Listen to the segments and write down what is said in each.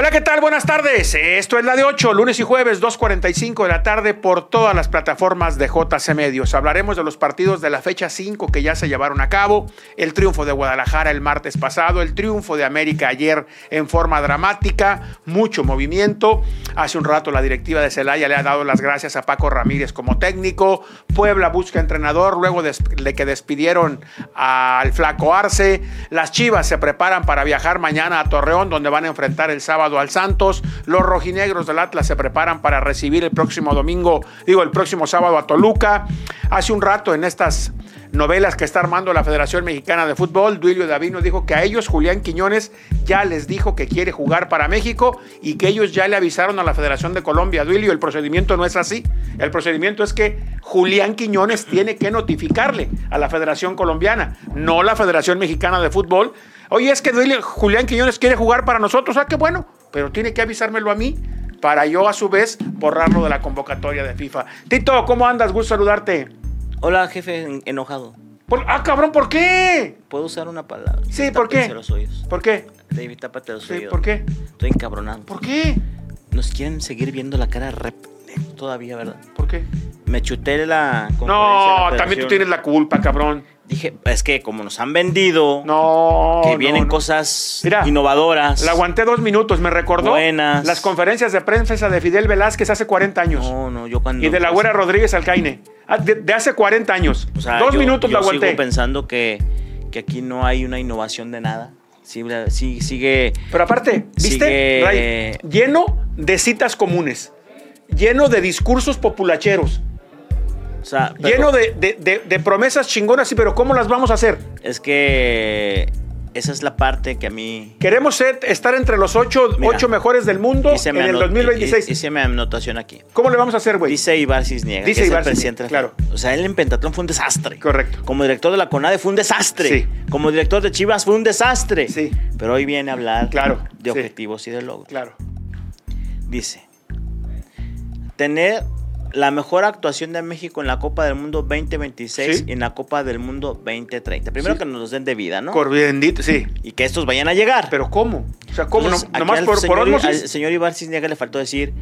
Hola, ¿qué tal? Buenas tardes. Esto es la de 8, lunes y jueves, 2.45 de la tarde por todas las plataformas de JC Medios. Hablaremos de los partidos de la fecha 5 que ya se llevaron a cabo, el triunfo de Guadalajara el martes pasado, el triunfo de América ayer en forma dramática, mucho movimiento. Hace un rato la directiva de Celaya le ha dado las gracias a Paco Ramírez como técnico. Puebla busca entrenador luego de que despidieron al Flaco Arce. Las Chivas se preparan para viajar mañana a Torreón, donde van a enfrentar el sábado al Santos. Los rojinegros del Atlas se preparan para recibir el próximo domingo, digo, el próximo sábado a Toluca. Hace un rato en estas novelas que está armando la Federación Mexicana de Fútbol, Duilio Davino dijo que a ellos Julián Quiñones ya les dijo que quiere jugar para México y que ellos ya le avisaron a la Federación de Colombia. Duilio, el procedimiento no es así. El procedimiento es que Julián Quiñones tiene que notificarle a la Federación Colombiana, no la Federación Mexicana de Fútbol. Oye, es que Duilio, Julián Quiñones quiere jugar para nosotros, ah, qué bueno, pero tiene que avisármelo a mí para yo a su vez borrarlo de la convocatoria de FIFA. Tito, ¿cómo andas? Gusto saludarte. Hola, jefe, enojado. ah, cabrón, ¿por qué? ¿Puedo usar una palabra? Sí, ¿por qué? Los oídos. ¿Por qué? David, tápate los sí, ¿Por qué? Estoy encabronado. ¿Por qué? Nos quieren seguir viendo la cara rep todavía, ¿verdad? ¿Por qué? Me chuté la No, también tú tienes la culpa, cabrón. Dije, es que como nos han vendido, no, que vienen cosas innovadoras. La aguanté dos minutos, me recordó buenas. las conferencias de prensa de Fidel Velázquez hace 40 años. No, no, yo cuando. Y de la güera Rodríguez Alcaine, ah, de, hace 40 años. O sea, dos yo, minutos yo la aguanté. Sigo pensando que, que aquí no hay una innovación de nada. Sí, sí, sigue. Pero aparte, ¿viste? lleno de citas comunes, lleno de discursos populacheros Lleno de, promesas chingonas, sí, pero ¿cómo las vamos a hacer? Es que esa es la parte que a mí... Queremos estar entre los ocho, mejores del mundo en el 2026. Hice mi anotación aquí. ¿Cómo le vamos a hacer, güey? Dice Ibar Cisniega. Dice Ibar Cisniega, claro. O sea, él en Pentatlón fue un desastre. Correcto. Como director de la CONADE fue un desastre. Sí. Como director de Chivas fue un desastre. Sí. Pero hoy viene a hablar claro, de objetivos y de logros. Claro. Dice, tener la mejor actuación de México en la Copa del Mundo 2026 y en la Copa del Mundo 2030. Primero que nos den de vida, ¿no? Por bendito, sí. Y que estos vayan a llegar. Pero ¿cómo? O sea, ¿cómo? nomás por, señor, por Al señor Ibar Cisniega le faltó decir,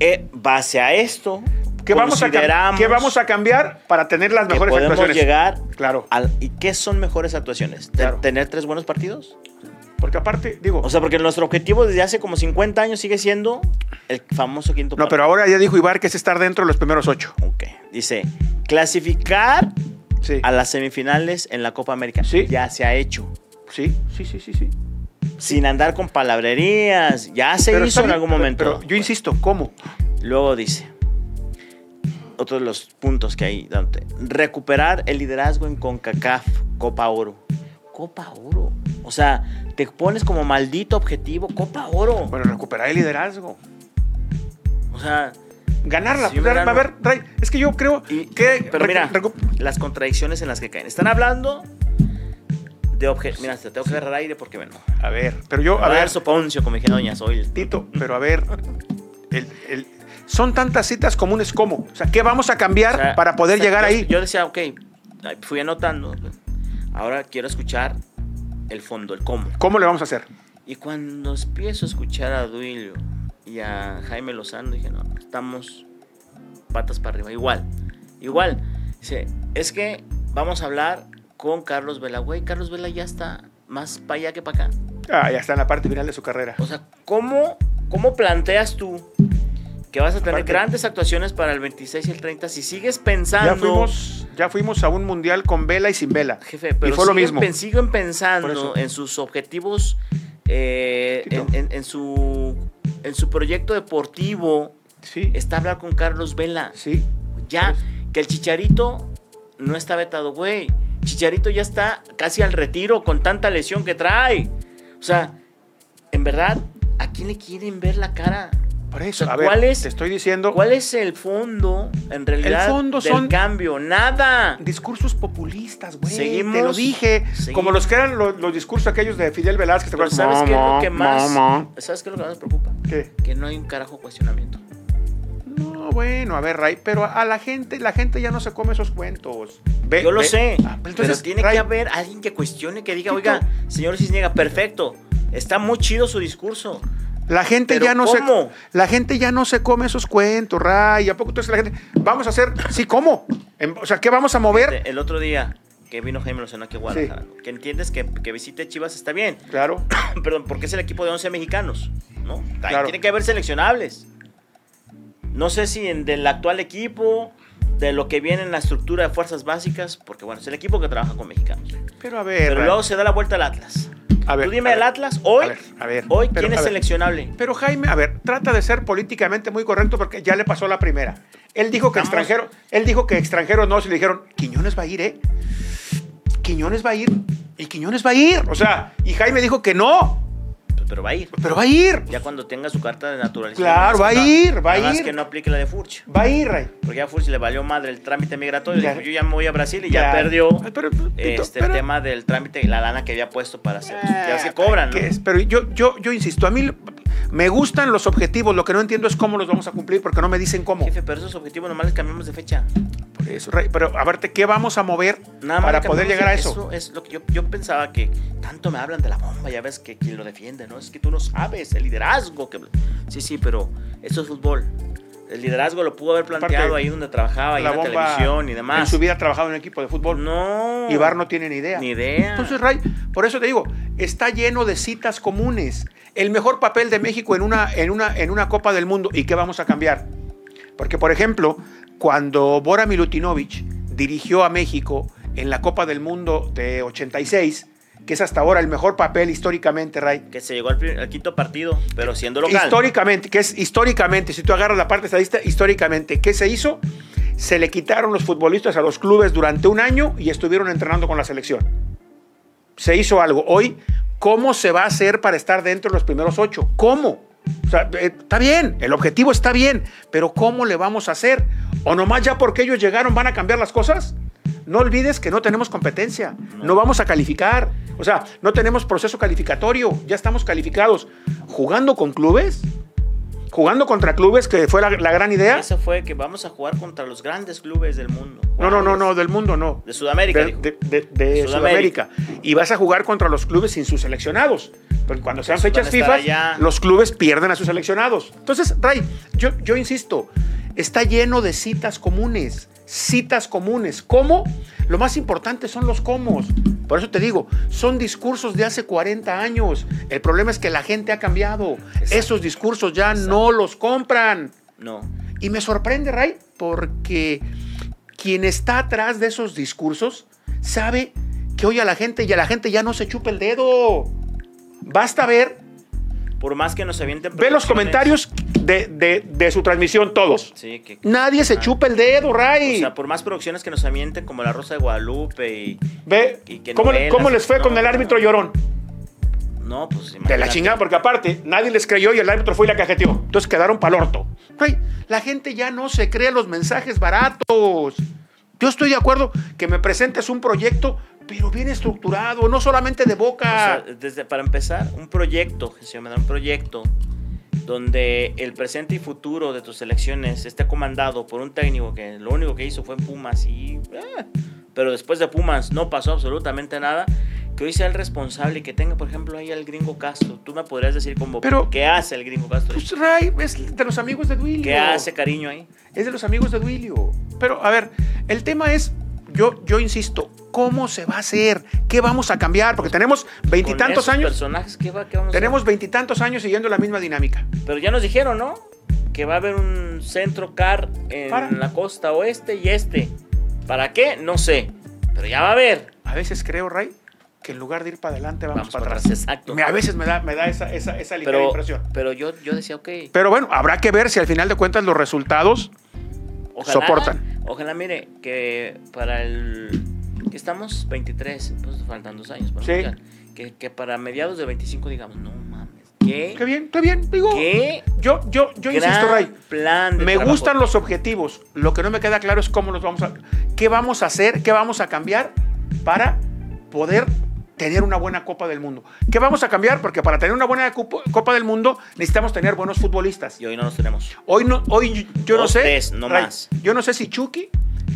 eh, base a esto, ¿Qué vamos, a ¿Qué vamos a cambiar para tener las mejores podemos actuaciones? llegar claro. ¿Y qué son mejores actuaciones? ¿Tener tres buenos partidos? Porque aparte, digo. O sea, porque nuestro objetivo desde hace como 50 años sigue siendo el famoso quinto No, pero ahora ya dijo Ibar que es estar dentro de los primeros ocho. Ok. Dice, clasificar a las semifinales en la Copa América. Sí. Ya se ha hecho. Sí, sí, sí, sí, sí. Sin andar con palabrerías. Ya se hizo en algún momento. Pero, yo insisto, ¿cómo? Luego dice, otro de los puntos que hay, Dante, recuperar el liderazgo en CONCACAF, Copa Oro. Copa Oro. O sea, te pones como maldito objetivo Copa Oro. Bueno, recuperar el liderazgo. O sea, ganarla. a ver, es que yo creo que. Pero mira, las contradicciones en las que caen. Están hablando de objetos. Mira, te tengo que agarrar aire porque, bueno. A ver, pero yo. A, ver. Soponcio, como dije Doña Soy. Tito, pero a ver. son tantas citas comunes como. O sea, ¿qué vamos a cambiar para poder llegar ahí? Yo decía, ok, fui anotando. Ahora quiero escuchar el fondo, el cómo. ¿Cómo le vamos a hacer? Y cuando empiezo a escuchar a Duilio y a Jaime Lozano, dije, no, estamos patas para arriba. Igual, igual. Dice, es que vamos a hablar con Carlos Vela. Güey, Carlos Vela ya está más para allá que para acá. Ah, ya está en la parte final de su carrera. O sea, ¿cómo, cómo planteas tú que vas a tener grandes actuaciones para el 26 y el 30 si sigues pensando. Ya fuimos, ya fuimos a un mundial con vela y sin vela. Jefe, pero y fue lo mismo. siguen pensando en sus objetivos, eh, en, su, en su proyecto deportivo. Sí. Está hablar con Carlos Vela. Sí. Ya, que el Chicharito no está vetado, güey. Chicharito ya está casi al retiro con tanta lesión que trae. O sea, en verdad, ¿a quién le quieren ver la cara? Por eso, a ver, te estoy diciendo. ¿Cuál es el fondo, en realidad, el fondo del cambio? Nada. Discursos populistas, güey. Seguimos. Te lo dije. Como los que eran los, discursos aquellos de Fidel Velázquez. ¿te acuerdas? ¿Sabes qué es lo que más? ¿Sabes qué es lo que más preocupa? ¿Qué? Que no hay un carajo cuestionamiento. No, bueno, a ver, Ray, pero a la gente, la gente ya no se come esos cuentos. Yo lo sé. Ah, pues pero tiene que haber alguien que cuestione, que diga, oiga, señor Cisniega, perfecto. Está muy chido su discurso La gente ¿Pero ya no cómo? se la gente ya no se come esos cuentos, Ray. ¿A poco entonces la gente vamos a hacer sí cómo? En- O sea, ¿qué vamos a mover? El otro día que vino Jaime Lozano aquí a Guadalajara, que entiendes que, que visite Chivas está bien, Claro. perdón, porque es el equipo de 11 mexicanos, ¿no? Claro. Tiene que haber seleccionables. No sé si en, del actual equipo, de lo que viene en la estructura de fuerzas básicas, porque bueno, es el equipo que trabaja con mexicanos. Pero a ver, Pero luego se da la vuelta al Atlas. A ver, Tú dime a el. Atlas, hoy, A ver, a ver, hoy pero, ¿quién es ver. seleccionable? Pero Jaime, a ver, trata de ser políticamente muy correcto porque ya le pasó la primera. Él dijo que Estamos- extranjero, él dijo que extranjero no, si le dijeron, Quiñones va a ir, ¿eh? Quiñones va a ir. Y Quiñones va a ir. O sea, y Jaime dijo que no, Pero va a ir. pero va a ir. Ya cuando tenga su carta de naturalización. Claro, va a ir, va a nada más ir. que no aplique la de Furch. Va a ir, Ray. Porque ya a Furch le valió madre el trámite migratorio. Ya. Dijo, yo ya me voy a Brasil y ya Ya. perdió pero, este, pero- el tema del trámite y la lana que había puesto para hacer. ya ves Ah, cobran, ¿no? ¿qué es? Pero yo, yo, yo insisto, a mí me gustan los objetivos, lo que no entiendo es cómo los vamos a cumplir porque no me dicen cómo. Jefe, pero esos objetivos nomás les cambiamos de fecha. Por eso, pero a verte, ¿qué vamos a mover Nada para poder llegar a de- eso? es lo que yo, yo pensaba que tanto me hablan de la bomba, ya ves que quien lo defiende, ¿no? Es que tú no sabes el liderazgo. que Sí, sí, pero eso es fútbol. El liderazgo lo pudo haber planteado Aparte, ahí donde trabajaba, ahí en la televisión y en demás. su vida ha trabajado en un equipo de fútbol. No. Y Bar no tiene ni idea. Ni idea. Entonces, Ray, por eso te digo, está lleno de citas comunes. El mejor papel de México en una, en una, en una Copa del Mundo. ¿Y qué vamos a cambiar? Porque, por ejemplo, cuando Bora Milutinovic dirigió a México en la Copa del Mundo de 86, que es hasta ahora el mejor papel históricamente, Ray. Que se llegó al, quinto partido, pero siendo local. Históricamente, que es históricamente, si tú agarras la parte estadística, históricamente, ¿qué se hizo? Se le quitaron los futbolistas a los clubes durante un año y estuvieron entrenando con la selección. Se hizo algo. Hoy, ¿cómo se va a hacer para estar dentro de los primeros ocho? ¿Cómo? O sea, eh, está bien, el objetivo está bien, pero ¿cómo le vamos a hacer? ¿O nomás ya porque ellos llegaron van a cambiar las cosas? No olvides que no tenemos competencia, no vamos a calificar. O sea, no tenemos proceso calificatorio, ya estamos calificados. ¿Jugando con clubes? ¿Jugando contra clubes que fue la, la gran idea? Eso fue que vamos a jugar contra los grandes clubes del mundo. No, no, no, no, del mundo no. De Sudamérica, De, dijo. de- de- de Sudamérica. Sudamérica. Y vas a jugar contra los clubes sin sus seleccionados. Porque cuando sean van fechas FIFA, los clubes pierden a sus seleccionados. Entonces, Ray, yo, yo insisto, está lleno de citas comunes. Citas comunes. ¿Cómo? Lo más importante son los cómo. Por eso te digo, son discursos de hace 40 años. El problema es que la gente ha cambiado. Exacto. Esos discursos ya Exacto. no los compran. No. Y me sorprende, Ray, porque quien está atrás de esos discursos sabe que oye a la gente y a la gente ya no se chupa el dedo. Basta ver, Por más que nos avienten. ve los comentarios de, de- de su transmisión, todos. Sí, que. Nadie se Ah. chupa el dedo, Ray. O sea, por más producciones que nos avienten, como La Rosa de Guadalupe y. ve y que cómo, novelas, cómo les fue no, con el árbitro llorón. No, pues. De la imagínate. chingada, porque aparte, nadie les creyó y el árbitro fue y la cajeteó. Entonces quedaron pa'l orto. Güey, la gente ya no se cree los mensajes baratos. Yo estoy de acuerdo que me presentes un proyecto, pero bien estructurado, no solamente de O boca. sea, desde, para empezar, un proyecto, Jesús, me da un proyecto donde el presente y futuro de tus selecciones esté comandado por un técnico que lo único que hizo fue en Pumas y... eh, pero después de Pumas no pasó absolutamente nada. Que hoy sea el responsable y que tenga, por ejemplo, ahí al gringo Castro. Tú me podrías decir como, Pero- ¿qué hace el gringo Castro? pues Ray, es de los amigos de Duilio. ¿Qué hace cariño ahí? Es de los amigos de Duilio. Pero, a ver, el tema es, yo, yo insisto, ¿cómo se va a hacer? ¿Qué vamos a cambiar? Porque tenemos veintitantos años, personajes, ¿qué va, qué vamos tenemos veintitantos años siguiendo la misma dinámica. Pero ya nos dijeron, ¿no? Que va a haber un centro car en Para. la costa oeste y este. ¿Para qué? No sé. Pero ya va a haber. A veces creo, Ray, que en lugar de ir para adelante vamos, Vamos para para atrás. atrás, exacto. Me- a veces me da, me da esa, esa, esa ligera Pero, impresión. pero yo, yo decía, ok. Pero bueno, habrá que ver si al final de cuentas los resultados Ojalá, soportan. Ojalá, mire, que para el. que estamos 23, pues faltan dos años. para Sí. Mundial, Que, que para mediados de 25 digamos, no mames. ¿Qué? Qué bien, qué bien. Digo, ¿Qué? yo, yo, yo Gran insisto, Ray. plan Me trabajo. gustan los objetivos. Lo que no me queda claro es cómo los vamos a. ¿Qué vamos a hacer? ¿Qué vamos a cambiar para poder tener una buena Copa del Mundo? ¿Qué vamos a cambiar? Porque para tener una buena Copa del Mundo necesitamos tener buenos futbolistas. Y hoy no los tenemos. Hoy no, hoy yo no sé. tres, no Ray, más. Yo no sé si Chucky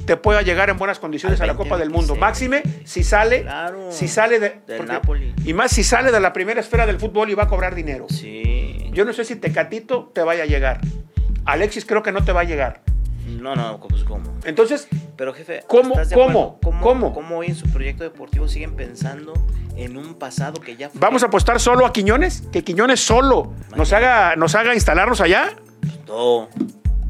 te pueda llegar en buenas condiciones a la Copa del Mundo. 2026. Máxime si sale, Claro. si sale de, Del porque- Napoli. y más si sale de la primera esfera del fútbol y va a cobrar dinero. Sí. yo no sé si Tecatito te vaya a llegar. Alexis creo que no te va a llegar. No, no, pues cómo. Entonces, Pero jefe, ¿Cómo? ¿estás de ¿Cómo? ¿Cómo, ¿Cómo? cómo hoy en su proyecto deportivo siguen pensando en un pasado que ya fue? ¿vamos a apostar solo a Quiñones? Que Quiñones solo nos haga, nos haga instalarnos allá. No,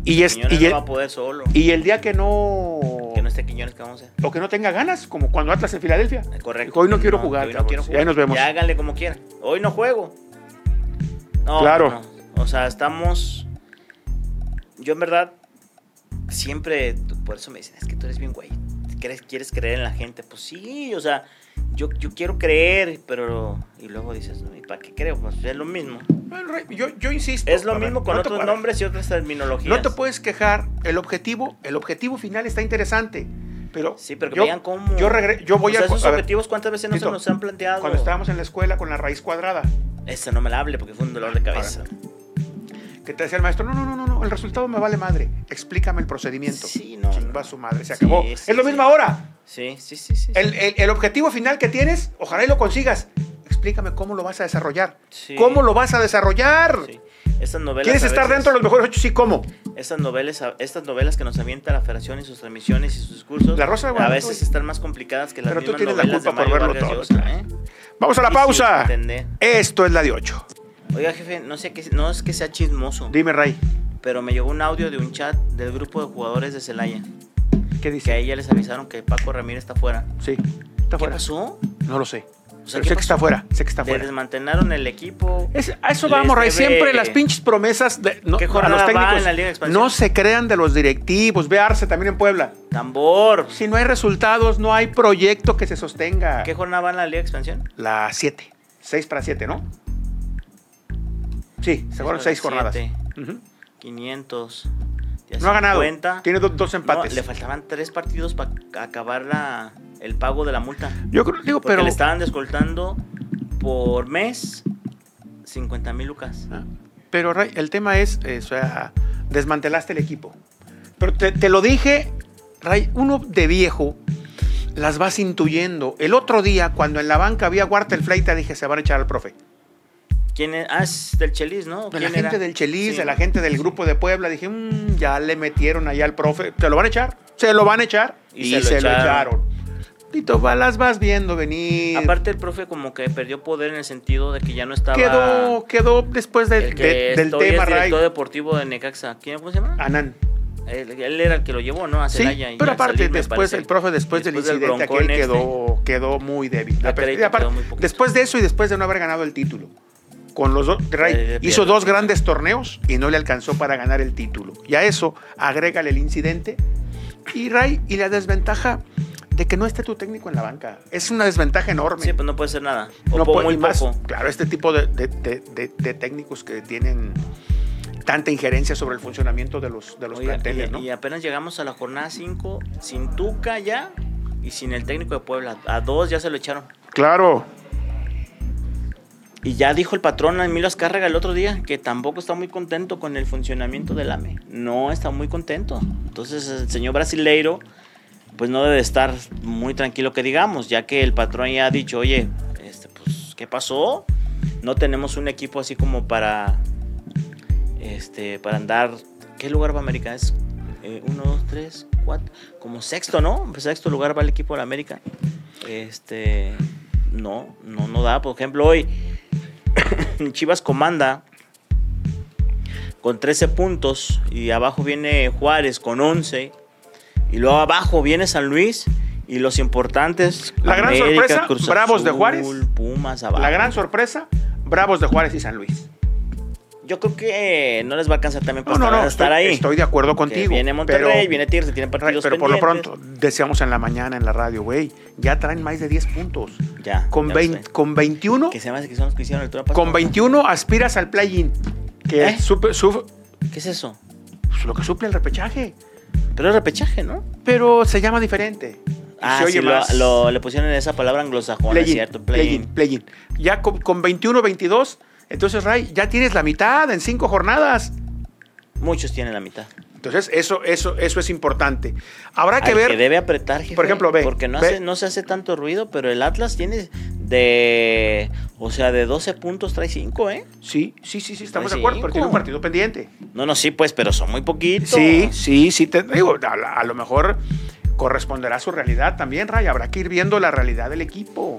Y, es, Quiñones y, no el, va a poder solo. y el día que no, Que no esté Quiñones, ¿qué vamos a hacer? O que no tenga ganas, como cuando Atlas en Filadelfia. Eh, Correcto. Hoy no quiero jugar, hoy no quiero Y jugar. ahí nos vemos. Ya háganle como quieran. Hoy no juego. No, Claro. no. O sea, estamos. Yo en verdad siempre. Por eso me dicen, es que tú eres bien güey. ¿Quieres, quieres creer en la gente? Pues sí, o sea, yo, yo quiero creer, pero. Y luego dices, "No, ¿y para qué creo? Pues es lo mismo. Yo, yo insisto. Es lo ver, mismo con no otros nombres y otras terminologías. No te puedes quejar. El objetivo, el objetivo final está interesante. Pero, Sí, pero que yo, vean cómo. yo, regre- yo voy o sea, a. esos a objetivos, ¿cuántas veces no Tito, se nos han planteado? cuando estábamos en la escuela con la raíz cuadrada, Ese no me la hable porque fue un dolor de cabeza. Que te decía el maestro, no, no, no, no, no, el resultado me vale madre. Explícame el procedimiento. Sí, no, no. su madre, se acabó. sí, es lo mismo ahora. Sí, sí, sí, sí. El, el- el objetivo final que tienes, ojalá y lo consigas. Explícame cómo lo vas a desarrollar. Sí. ¿Cómo lo vas a desarrollar? Sí. Estas novelas. ¿Quieres estar veces- dentro de los mejores ocho? Sí, ¿cómo? Estas novelas, estas novelas que nos avienta la Federación y sus transmisiones y sus discursos. La Rosa de A veces están más complicadas que las Pero tú mismas tienes la novelas culpa por verlo Vargas todo, Llosa. ¿eh? Vamos a la pausa. Esto es la de 8. Oiga, jefe, no sé qué, no es que sea chismoso, Dime, Ray. pero me llegó un audio de un chat del grupo de jugadores de Celaya ¿Qué que a dice? ella les avisaron que Paco Ramírez está fuera. Sí. Está ¿Qué fuera. pasó? No lo sé. O sea, Pero ¿qué sé que está fuera. Sé que está fuera. desmantelaron el equipo. Es- a eso vamos, Ray. Siempre las pinches promesas de, no, ¿Qué a los va técnicos. en la Liga de Expansión? no se crean de los directivos. Ve Arce también en Puebla. Tambor. Si no hay resultados, no hay proyecto que se sostenga. ¿Qué jornada va en la Liga de Expansión? La 7. 6 para 7, ¿no? Sí, se fueron 6 jornadas. Ujú. 500. ya No ha ganado. 50. Tiene do- dos No, empates. le faltaban tres partidos para acabar la, el pago de la multa. Yo creo, digo, Porque pero. le estaban descoltando por mes 50 mil lucas. Ah, Pero Ray, el tema es, eh, o sea, desmantelaste el equipo. Pero te, te lo dije, Ray, uno de viejo las vas intuyendo. El otro día, cuando en la banca había Wartel Fleita, dije, se van a echar al profe. ¿Quién es? Ah, es del Chelis, ¿no? De la ¿Quién gente era? del Chelis, Sí. de la gente del grupo de Puebla, dije, "Mm, ya le metieron allá al profe. ¿Se lo van a echar? Se lo van a echar. Y Y, se lo se, lo echaron. echaron. Tito, las vas viendo venir. Aparte el profe como que perdió poder en el sentido de que ya no estaba... quedó, quedó después de- de- del tema, es Ray. director deportivo de Necaxa. ¿Quién cómo se llama? Anán. Él, él era el que lo llevó, ¿no? A Sí, Celaya. y pero aparte, salir, después, el profe, después, del incidente aquel, este, quedó, quedó muy débil. Y aparte, quedó muy poquito. después de eso y después de no haber ganado el título. Con los dos, Ray, Eh, hizo dos grandes torneos y no le alcanzó para ganar el título. Y a eso agrégale el incidente. Y Ray, y la desventaja de que no esté tu técnico en la banca. Es una desventaja enorme. Sí, pues no puede ser nada. O No puede- muy más, poco. Claro, este tipo de, de- de- de- de técnicos que tienen tanta injerencia sobre el funcionamiento de los, de los Oiga, planteles, y, ¿no? y apenas llegamos a la jornada 5 sin Tuca ya y sin el técnico de Puebla. A dos ya se lo echaron. Claro. Y ya dijo el patrón Emilio Azcárraga el otro día que tampoco está muy contento con el funcionamiento del AME. No está muy contento. Entonces el señor brasileiro pues no debe estar muy tranquilo que digamos, ya que el patrón ya ha dicho, oye, este, pues, ¿qué pasó? No tenemos un equipo así como para, este, para andar, ¿qué lugar va América? Es eh, uno, dos, tres, cuatro, como sexto, ¿no? Sexto lugar va el equipo de América. Este, no, no, no da. Por ejemplo, hoy Chivas comanda con 13 puntos y abajo viene Juárez con 11 y luego abajo viene San Luis y los importantes La gran sorpresa, Cruz Bravos de Juárez. Pumas abajo. La gran sorpresa, Bravos de Juárez y San Luis. Yo creo que no les va a alcanzar también para No, no, estar, no, estar estoy, ahí. estoy de acuerdo contigo. viene Monterrey, pero, viene Tigres, tienen partidos pero por lo pendientes. pronto, decíamos en la mañana en la radio, güey, ya traen más de 10 puntos. Ya. Con, ya lo 20 sé. con 21, Que se me hace que son los que hicieron el torneo con pasado. 21 aspiras al play-in. Que ¿Eh? supe- su- ¿Qué es eso? pues, lo que suple el repechaje. Pero es repechaje, ¿no? Pero se llama diferente. Ah, sí, lo, lo- le pusieron esa palabra anglosajona, play-in, ¿cierto? play-in, play-in. Ya con, con 21, 22, entonces, Ray, ya tienes la mitad en cinco jornadas. Muchos tienen la mitad. Entonces, eso, eso, eso es importante. Habrá que Al ver. que debe apretar, jefe. Por ejemplo, ve, Porque no, ve. Hace, no se hace tanto ruido, pero el Atlas tiene de... O sea, de 12 puntos trae 5, ¿eh? Sí, sí, sí, sí, estamos de acuerdo, pero tiene un partido pendiente. No, no, sí, pues, pero son muy poquitos. Sí, sí, sí, te digo, a, a lo mejor corresponderá a su realidad también, Ray. Habrá que ir viendo la realidad del equipo.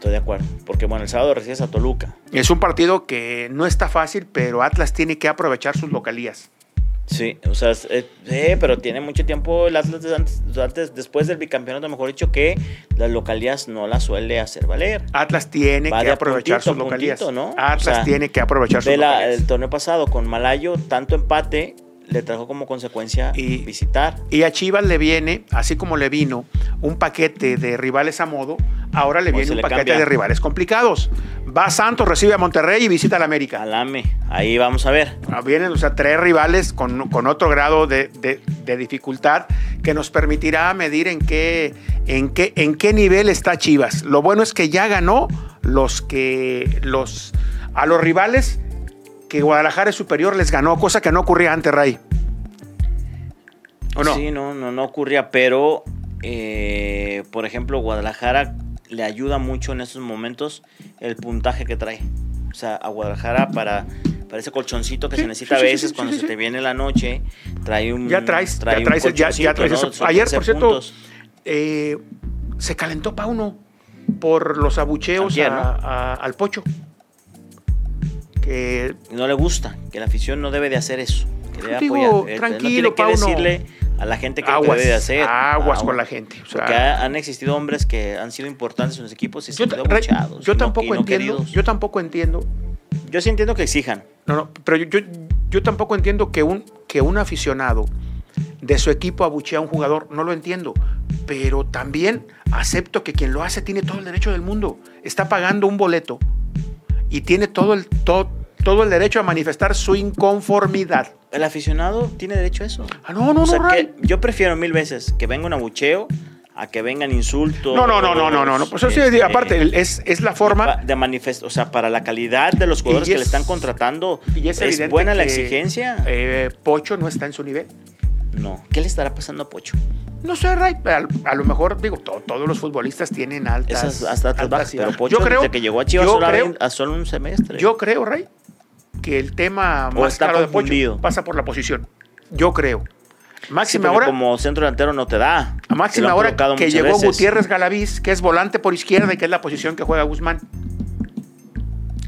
Estoy de acuerdo. Porque, bueno, el sábado recibes a Toluca. Es un partido que no está fácil, pero Atlas tiene que aprovechar sus localías. Sí, o sea, eh, sí, pero tiene mucho tiempo el Atlas antes, antes- después del bicampeonato, mejor dicho, que las localías no las suele hacer valer. Atlas tiene Va que aprovechar puntito sus localías. puntito, ¿no? Atlas O sea, tiene que aprovechar sus la- localías. el torneo pasado con Malayo, tanto empate le trajo como consecuencia Y- visitar. Y a Chivas le viene, así como le vino, un paquete de rivales a modo, ahora le viene un le paquete cambia. de rivales complicados. Va Santos, recibe a Monterrey y visita al América. Alame, ahí vamos a ver. Ah, Vienen, o sea, tres rivales con, con otro grado de, de- de dificultad que nos permitirá medir en qué, en, qué, en qué nivel está Chivas. Lo bueno es que ya ganó los que los a los rivales que Guadalajara es superior les ganó, cosa que no ocurría antes, Ray. ¿O no? Sí, no, no, no ocurría, pero eh, por ejemplo, Guadalajara le ayuda mucho en estos momentos el puntaje que trae. O sea, a Guadalajara para, para ese colchoncito que Sí, se necesita sí, a veces sí, cuando se te viene la noche, trae un Ya traes, trae ya un traes, ya- ya colchoncito, traes ¿no? eso. Son Ayer, 13 por cierto, eh, se calentó Pauno por los abucheos Antier, a- ¿no? a- al Pocho. Que no le gusta, que la afición no debe de hacer eso. Que debe Digo, apoyar. Eh, tranquilo, no tiene que decirle a la gente que lo que aguas, debe de hacer. aguas Ah, con la gente. o sea, Porque ha- han existido hombres que han sido importantes en los equipos y se yo, han sido Ray, abucheados yo tampoco no entiendo, yo tampoco entiendo, Yo sí entiendo que exijan. no, no, pero yo, yo, yo tampoco entiendo que un, que un aficionado de su equipo abuchea a un jugador, no lo entiendo, pero también acepto que quien lo hace tiene todo el derecho del mundo, está pagando un boleto y tiene todo el, todo, todo el derecho a manifestar su inconformidad. El aficionado tiene derecho a eso. Ah, no, no, o sea, no, que yo prefiero mil veces que venga un abucheo a que vengan insultos. No, no, no, no, no, no, no. Pues eso sí, este, aparte, es, es la forma. de manifestar, o sea, para la calidad de los jugadores Y que le es- están contratando, Y es, es, buena la que, exigencia. eh, Pocho no está en su nivel. No. ¿Qué le estará pasando a Pocho? No sé, Ray, a, a lo mejor, digo, to- todos los futbolistas tienen altas. Esas hasta altas bajas, pero. Pocho yo creo, desde que llegó a Chivas solo, creo- a solo un semestre. yo creo, Ray, que el tema O más claro de. Pocho pasa por la posición. Yo creo. Sí, Máxima porque ahora, como centro delantero no te da. a máxima han hora colocado que llegó veces. Gutiérrez Galaviz, que es volante por izquierda y que es la posición que juega Guzmán.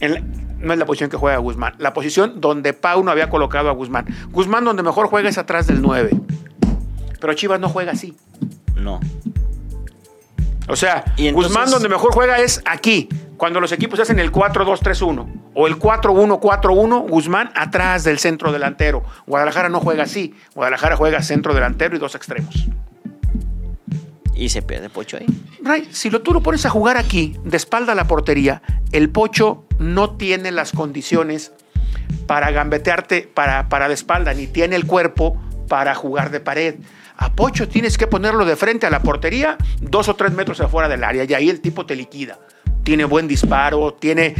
En la- no es la posición que juega Guzmán, la posición donde Pau no había colocado a Guzmán. Guzmán donde mejor juega es atrás del 9. Pero Chivas no juega así. No. O sea, Y entonces- Guzmán donde mejor juega es aquí, cuando los equipos hacen el 4-2-3-1 o el 4-1-4-1, Guzmán atrás del centro delantero. Guadalajara no juega así, Guadalajara juega centro delantero y dos extremos. Y se pierde Pocho ahí. Ray, si lo, tú lo pones a jugar aquí, de espalda a la portería, el Pocho no tiene las condiciones para gambetearte para, para de espalda, ni tiene el cuerpo para jugar de pared. A Pocho tienes que ponerlo de frente a la portería, dos o tres metros afuera del área, y ahí el tipo te liquida. Tiene buen disparo, tiene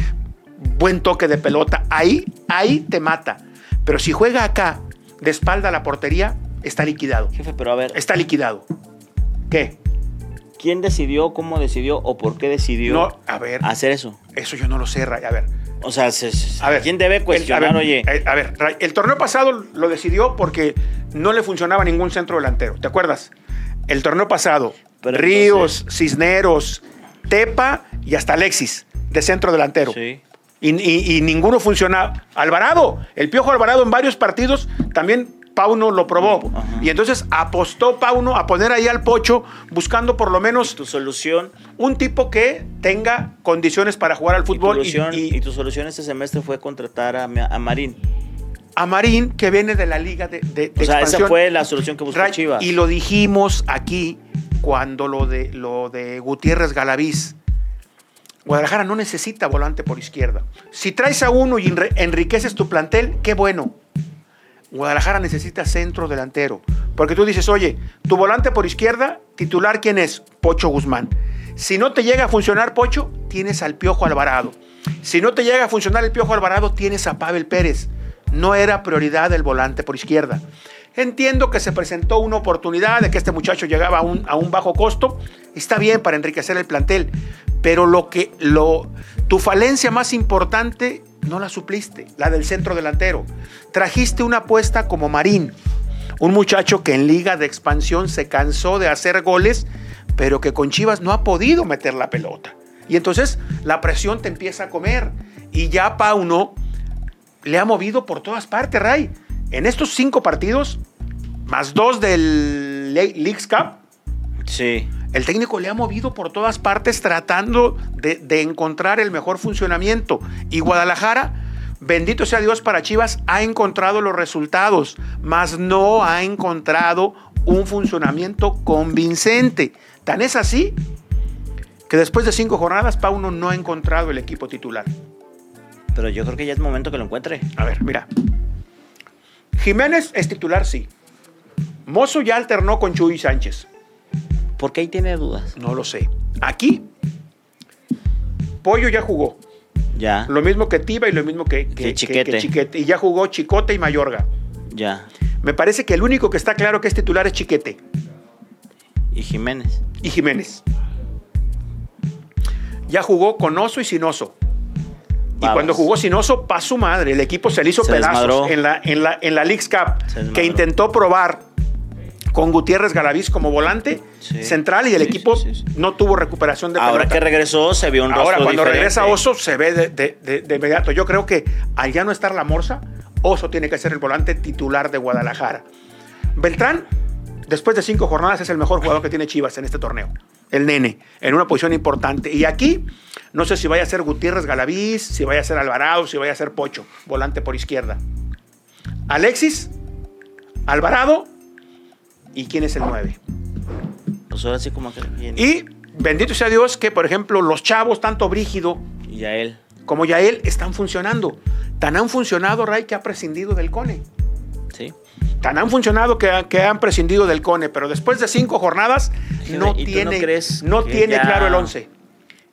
buen toque de pelota. Ahí, ahí te mata. Pero si juega acá, de espalda a la portería, está liquidado. Jefe, pero a ver, Está liquidado. ¿Qué? ¿Quién decidió, cómo decidió o por qué decidió No, a ver. hacer eso? Eso yo no lo sé, Ray. A ver. O sea, se- se- A ver. ¿quién debe el- cuestionar, a ver, oye? eh, A ver, Ray, el torneo pasado lo decidió porque no le funcionaba ningún centro delantero. ¿Te acuerdas? El torneo pasado, Pero Ríos, Cisneros, Tepa y hasta Alexis de centro delantero. Sí. Y, y- y ninguno funcionaba. Alvarado, el Piojo Alvarado en varios partidos también Pauno lo probó. Ajá. Y entonces apostó Pauno a poner ahí al Pocho buscando por lo menos Tu solución, un tipo que tenga condiciones para jugar al y tu, fútbol. y- solución y- y tu solución este semestre fue contratar a, a Marín. a Marín, que viene de la liga de, de- de O sea, esa fue la solución que buscó Chivas. Y lo dijimos aquí cuando lo de, lo de Gutiérrez Galaviz. Guadalajara no necesita volante por izquierda. Si traes a uno y enriqueces tu plantel, qué bueno. Guadalajara necesita centro delantero. Porque tú dices, oye, tu volante por izquierda, titular, ¿quién es? Pocho Guzmán. Si no te llega a funcionar Pocho, tienes al Piojo Alvarado. Si no te llega a funcionar el Piojo Alvarado, tienes a Pavel Pérez. No era prioridad el volante por izquierda. Entiendo que se presentó una oportunidad de que este muchacho llegaba a un, a un bajo costo. Está bien para enriquecer el plantel. pero lo que lo tu falencia más importante no la supliste, la del centro delantero. Trajiste una apuesta como Marín, un muchacho que en liga de expansión se cansó de hacer goles, pero que con Chivas no ha podido meter la pelota. Y entonces la presión te empieza a comer. Y ya Pauno le ha movido por todas partes, Ray. En estos cinco partidos, más dos del Leagues Cup, Sí. El técnico le ha movido por todas partes tratando de, de encontrar el mejor funcionamiento. Y Guadalajara, bendito sea Dios para Chivas, ha encontrado los resultados, mas no ha encontrado un funcionamiento convincente. Tan es así que después de cinco jornadas, Pauno no ha encontrado el equipo titular. Pero yo creo que ya es momento que lo encuentre. A ver, mira. Jiménez es titular, sí. Mozo ya alternó con Chuy Sánchez. ¿Por qué ahí tiene dudas? No lo sé. Aquí, Pollo ya jugó. Ya, Lo mismo que Tiba y lo mismo que, que- Que que- Chiquete. que Chiquete. Y ya jugó Chicote y Mayorga. ya. Me parece que el único que está claro que es titular es Chiquete Y Jiménez. y Jiménez. Ya jugó con Oso y sin Oso. Y Babas. cuando jugó sin Oso, pa' su madre. El equipo se le hizo Se pedazos desmadró. en la, en, la, en la Leagues Cup. Que intentó probar con Gutiérrez Galaviz como volante Sí. central y el Sí, equipo sí, no tuvo recuperación de Ahora pelota. que regresó, se vio un Ahora, rostro cuando diferente. regresa Oso, se ve de, de- de- de inmediato. Yo creo que al ya no estar la morsa, Oso tiene que ser el volante titular de Guadalajara. Beltrán, después de cinco jornadas, es el mejor jugador que tiene Chivas en este torneo. El nene, en una posición importante. Y aquí, no sé si vaya a ser Gutiérrez Galaviz, si vaya a ser Alvarado, si vaya a ser Pocho, volante por izquierda. Alexis, Alvarado, ¿y quién es el 9? Pues ahora sí como que... Y bendito sea Dios que, por ejemplo, los chavos, tanto Brígido Y como Yael, están funcionando. Tan han funcionado, Ray, que ha prescindido del Cone. Sí. Tan han funcionado que, que han prescindido del Cone, pero después de cinco jornadas no ¿y tú no tiene, crees no que tiene ya- claro el 11.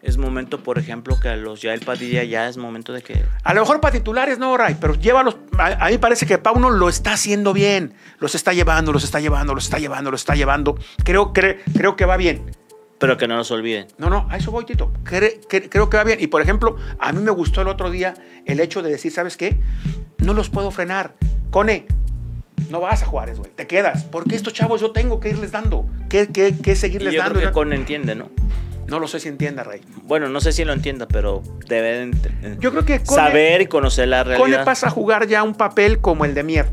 Es momento, por ejemplo, que a los ya el Padilla ya es momento de que... A lo mejor para titulares no, Ray, pero llévalos. A, a mí parece que Pauno lo está haciendo bien. Los está llevando, los está llevando, los está llevando, los está llevando. Creo, cre- creo que va bien. Pero que no nos olviden. No, no, a eso voy, Tito. Cre- cre- creo que va bien. Y por ejemplo, a mí me gustó el otro día el hecho de decir, ¿sabes qué? No los puedo frenar. Cone, no vas a Juárez, güey. Te quedas. Porque estos chavos yo tengo que irles dando. ¿Qué, qué, qué Y seguirles yo dando? creo que Con entiende, ¿no? No lo sé si entienda, Rey. Bueno, no sé si lo entienda, pero debe Yo creo que Cone- saber y conocer la Cone realidad. pasa a jugar ya un papel como el de Mier.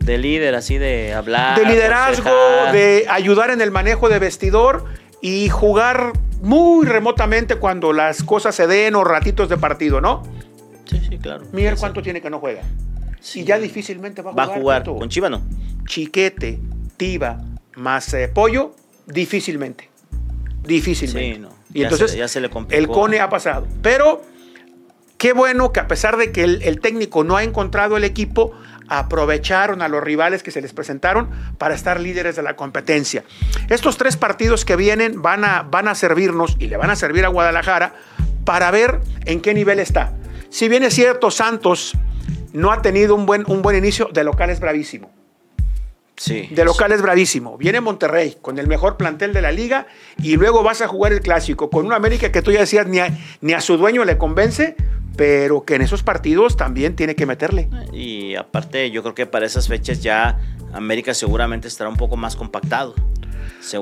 De líder, así de hablar. de liderazgo, aconsejar. de ayudar en el manejo de vestidor y jugar muy remotamente cuando las cosas se den o ratitos de partido, ¿no? Sí, sí, claro. Mier, Sí, ¿cuánto tiene que no juega? sí. Y ya difícilmente va a Va jugar. a jugar. Con Chiva no. Chiquete, Tiba, más eh, Pollo, difícilmente. Difícilmente. Sí, no. Y entonces se- ya se le complicó. el Cone ha pasado. Pero qué bueno que a pesar de que el, el técnico no ha encontrado el equipo, aprovecharon a los rivales que se les presentaron para estar líderes de la competencia. Estos tres partidos que vienen van a, van a servirnos y le van a servir a Guadalajara para ver en qué nivel está. Si bien es cierto, Santos no ha tenido un buen, un buen inicio, de local es bravísimo. Sí. De local es bravísimo. Viene Monterrey con el mejor plantel de la liga y luego vas a jugar el clásico con una América que tú ya decías ni a, ni a su dueño le convence, pero que en esos partidos también tiene que meterle. Y aparte, yo creo que para esas fechas ya América seguramente estará un poco más compactado.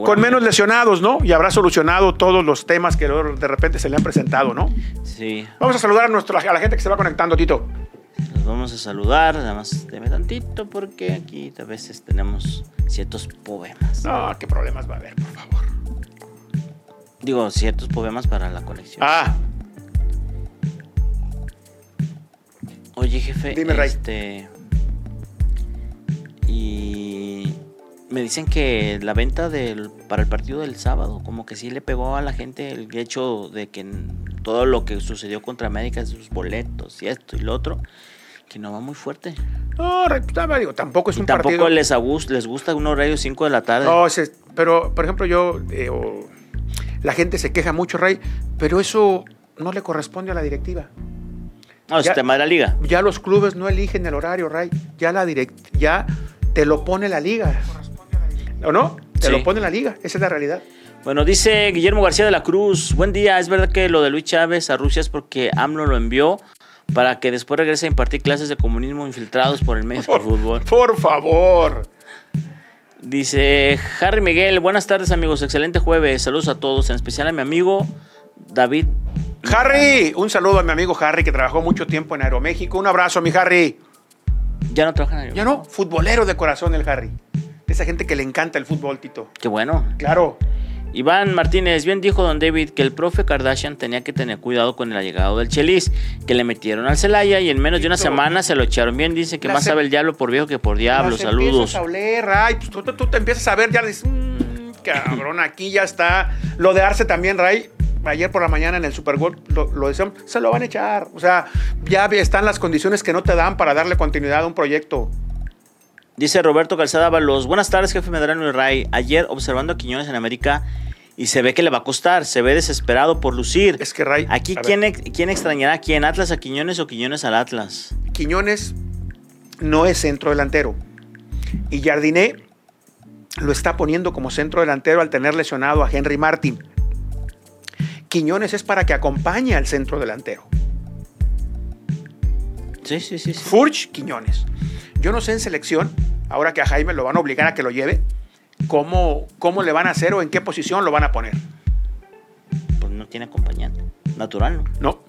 Con menos lesionados, ¿no? Y habrá solucionado todos los temas que de repente se le han presentado, ¿no? Sí. Vamos a saludar a, nuestro, a la gente que se va conectando, Tito. Los vamos a saludar, nada más deme tantito porque aquí a veces tenemos ciertos poemas. No, qué problemas va a haber, por favor. Digo, ciertos poemas para la colección. Ah, Oye, jefe, Dime, Ray. este y me dicen que la venta del para el partido del sábado como que sí le pegó a la gente el hecho de que todo lo que sucedió contra América, sus boletos y esto y lo otro, que no va muy fuerte. no, digo, tampoco es Y un tampoco partido. les, agus- les gusta un horario 5 de la tarde. No, pero, por ejemplo, yo. eh, la gente se queja mucho, Ray, pero eso no le corresponde a la directiva. No, es ya- tema de la liga. Ya los clubes no eligen el horario, Ray. Ya la direct, ya te lo pone la liga. ¿O no? Te Sí. lo pone la liga. Esa es la realidad. Bueno, dice Guillermo García de la Cruz. Buen día. Es verdad que lo de Luis Chávez a Rusia es porque AMLO lo envió para que después regrese a impartir clases de comunismo infiltrados por el medio Por, del fútbol. por favor. Dice Harry Miguel. Buenas tardes, amigos. Excelente jueves. Saludos a todos, en especial a mi amigo David. Harry, un saludo a mi amigo Harry que trabajó mucho tiempo en Aeroméxico. Un abrazo, mi Harry. Ya no trabaja en Ya no, futbolero de corazón el Harry. Esa gente que le encanta el fútbol, Tito. Qué bueno. Claro. Iván Martínez, bien dijo don David que el profe Kardashian tenía que tener cuidado con el allegado del Chelis, que le metieron al Celaya y en menos de una semana se lo echaron bien. Dice que más se- sabe el diablo por viejo que por diablo. Las Saludos. a oler, Ray. Pues tú, tú- tú te empiezas a ver, ya dices, "Mm, cabrón, aquí ya está. Lo de Arce también, Ray. Ayer por la mañana en el Super Bowl lo, lo decían, se lo van a echar. O sea, ya están las condiciones que no te dan para darle continuidad a un proyecto. Dice Roberto Calzada Ábalos, buenas tardes, jefe Medrano y Ray. Ayer observando a Quiñones en América y se ve que le va a costar, se ve desesperado por lucir. Es que Ray. Aquí, ¿quién, ¿quién extrañará a quién? ¿Atlas a Quiñones o Quiñones al Atlas? Quiñones no es centro delantero. Y Jardiné lo está poniendo como centro delantero al tener lesionado a Henry Martin. Quiñones es para que acompañe al centro delantero. Sí, sí, sí. sí. Furch, Quiñones. Yo no sé en selección, ahora que a Jaime lo van a obligar a que lo lleve, cómo, cómo le van a hacer o en qué posición lo van a poner. Pues no tiene acompañante. Natural, ¿no? No.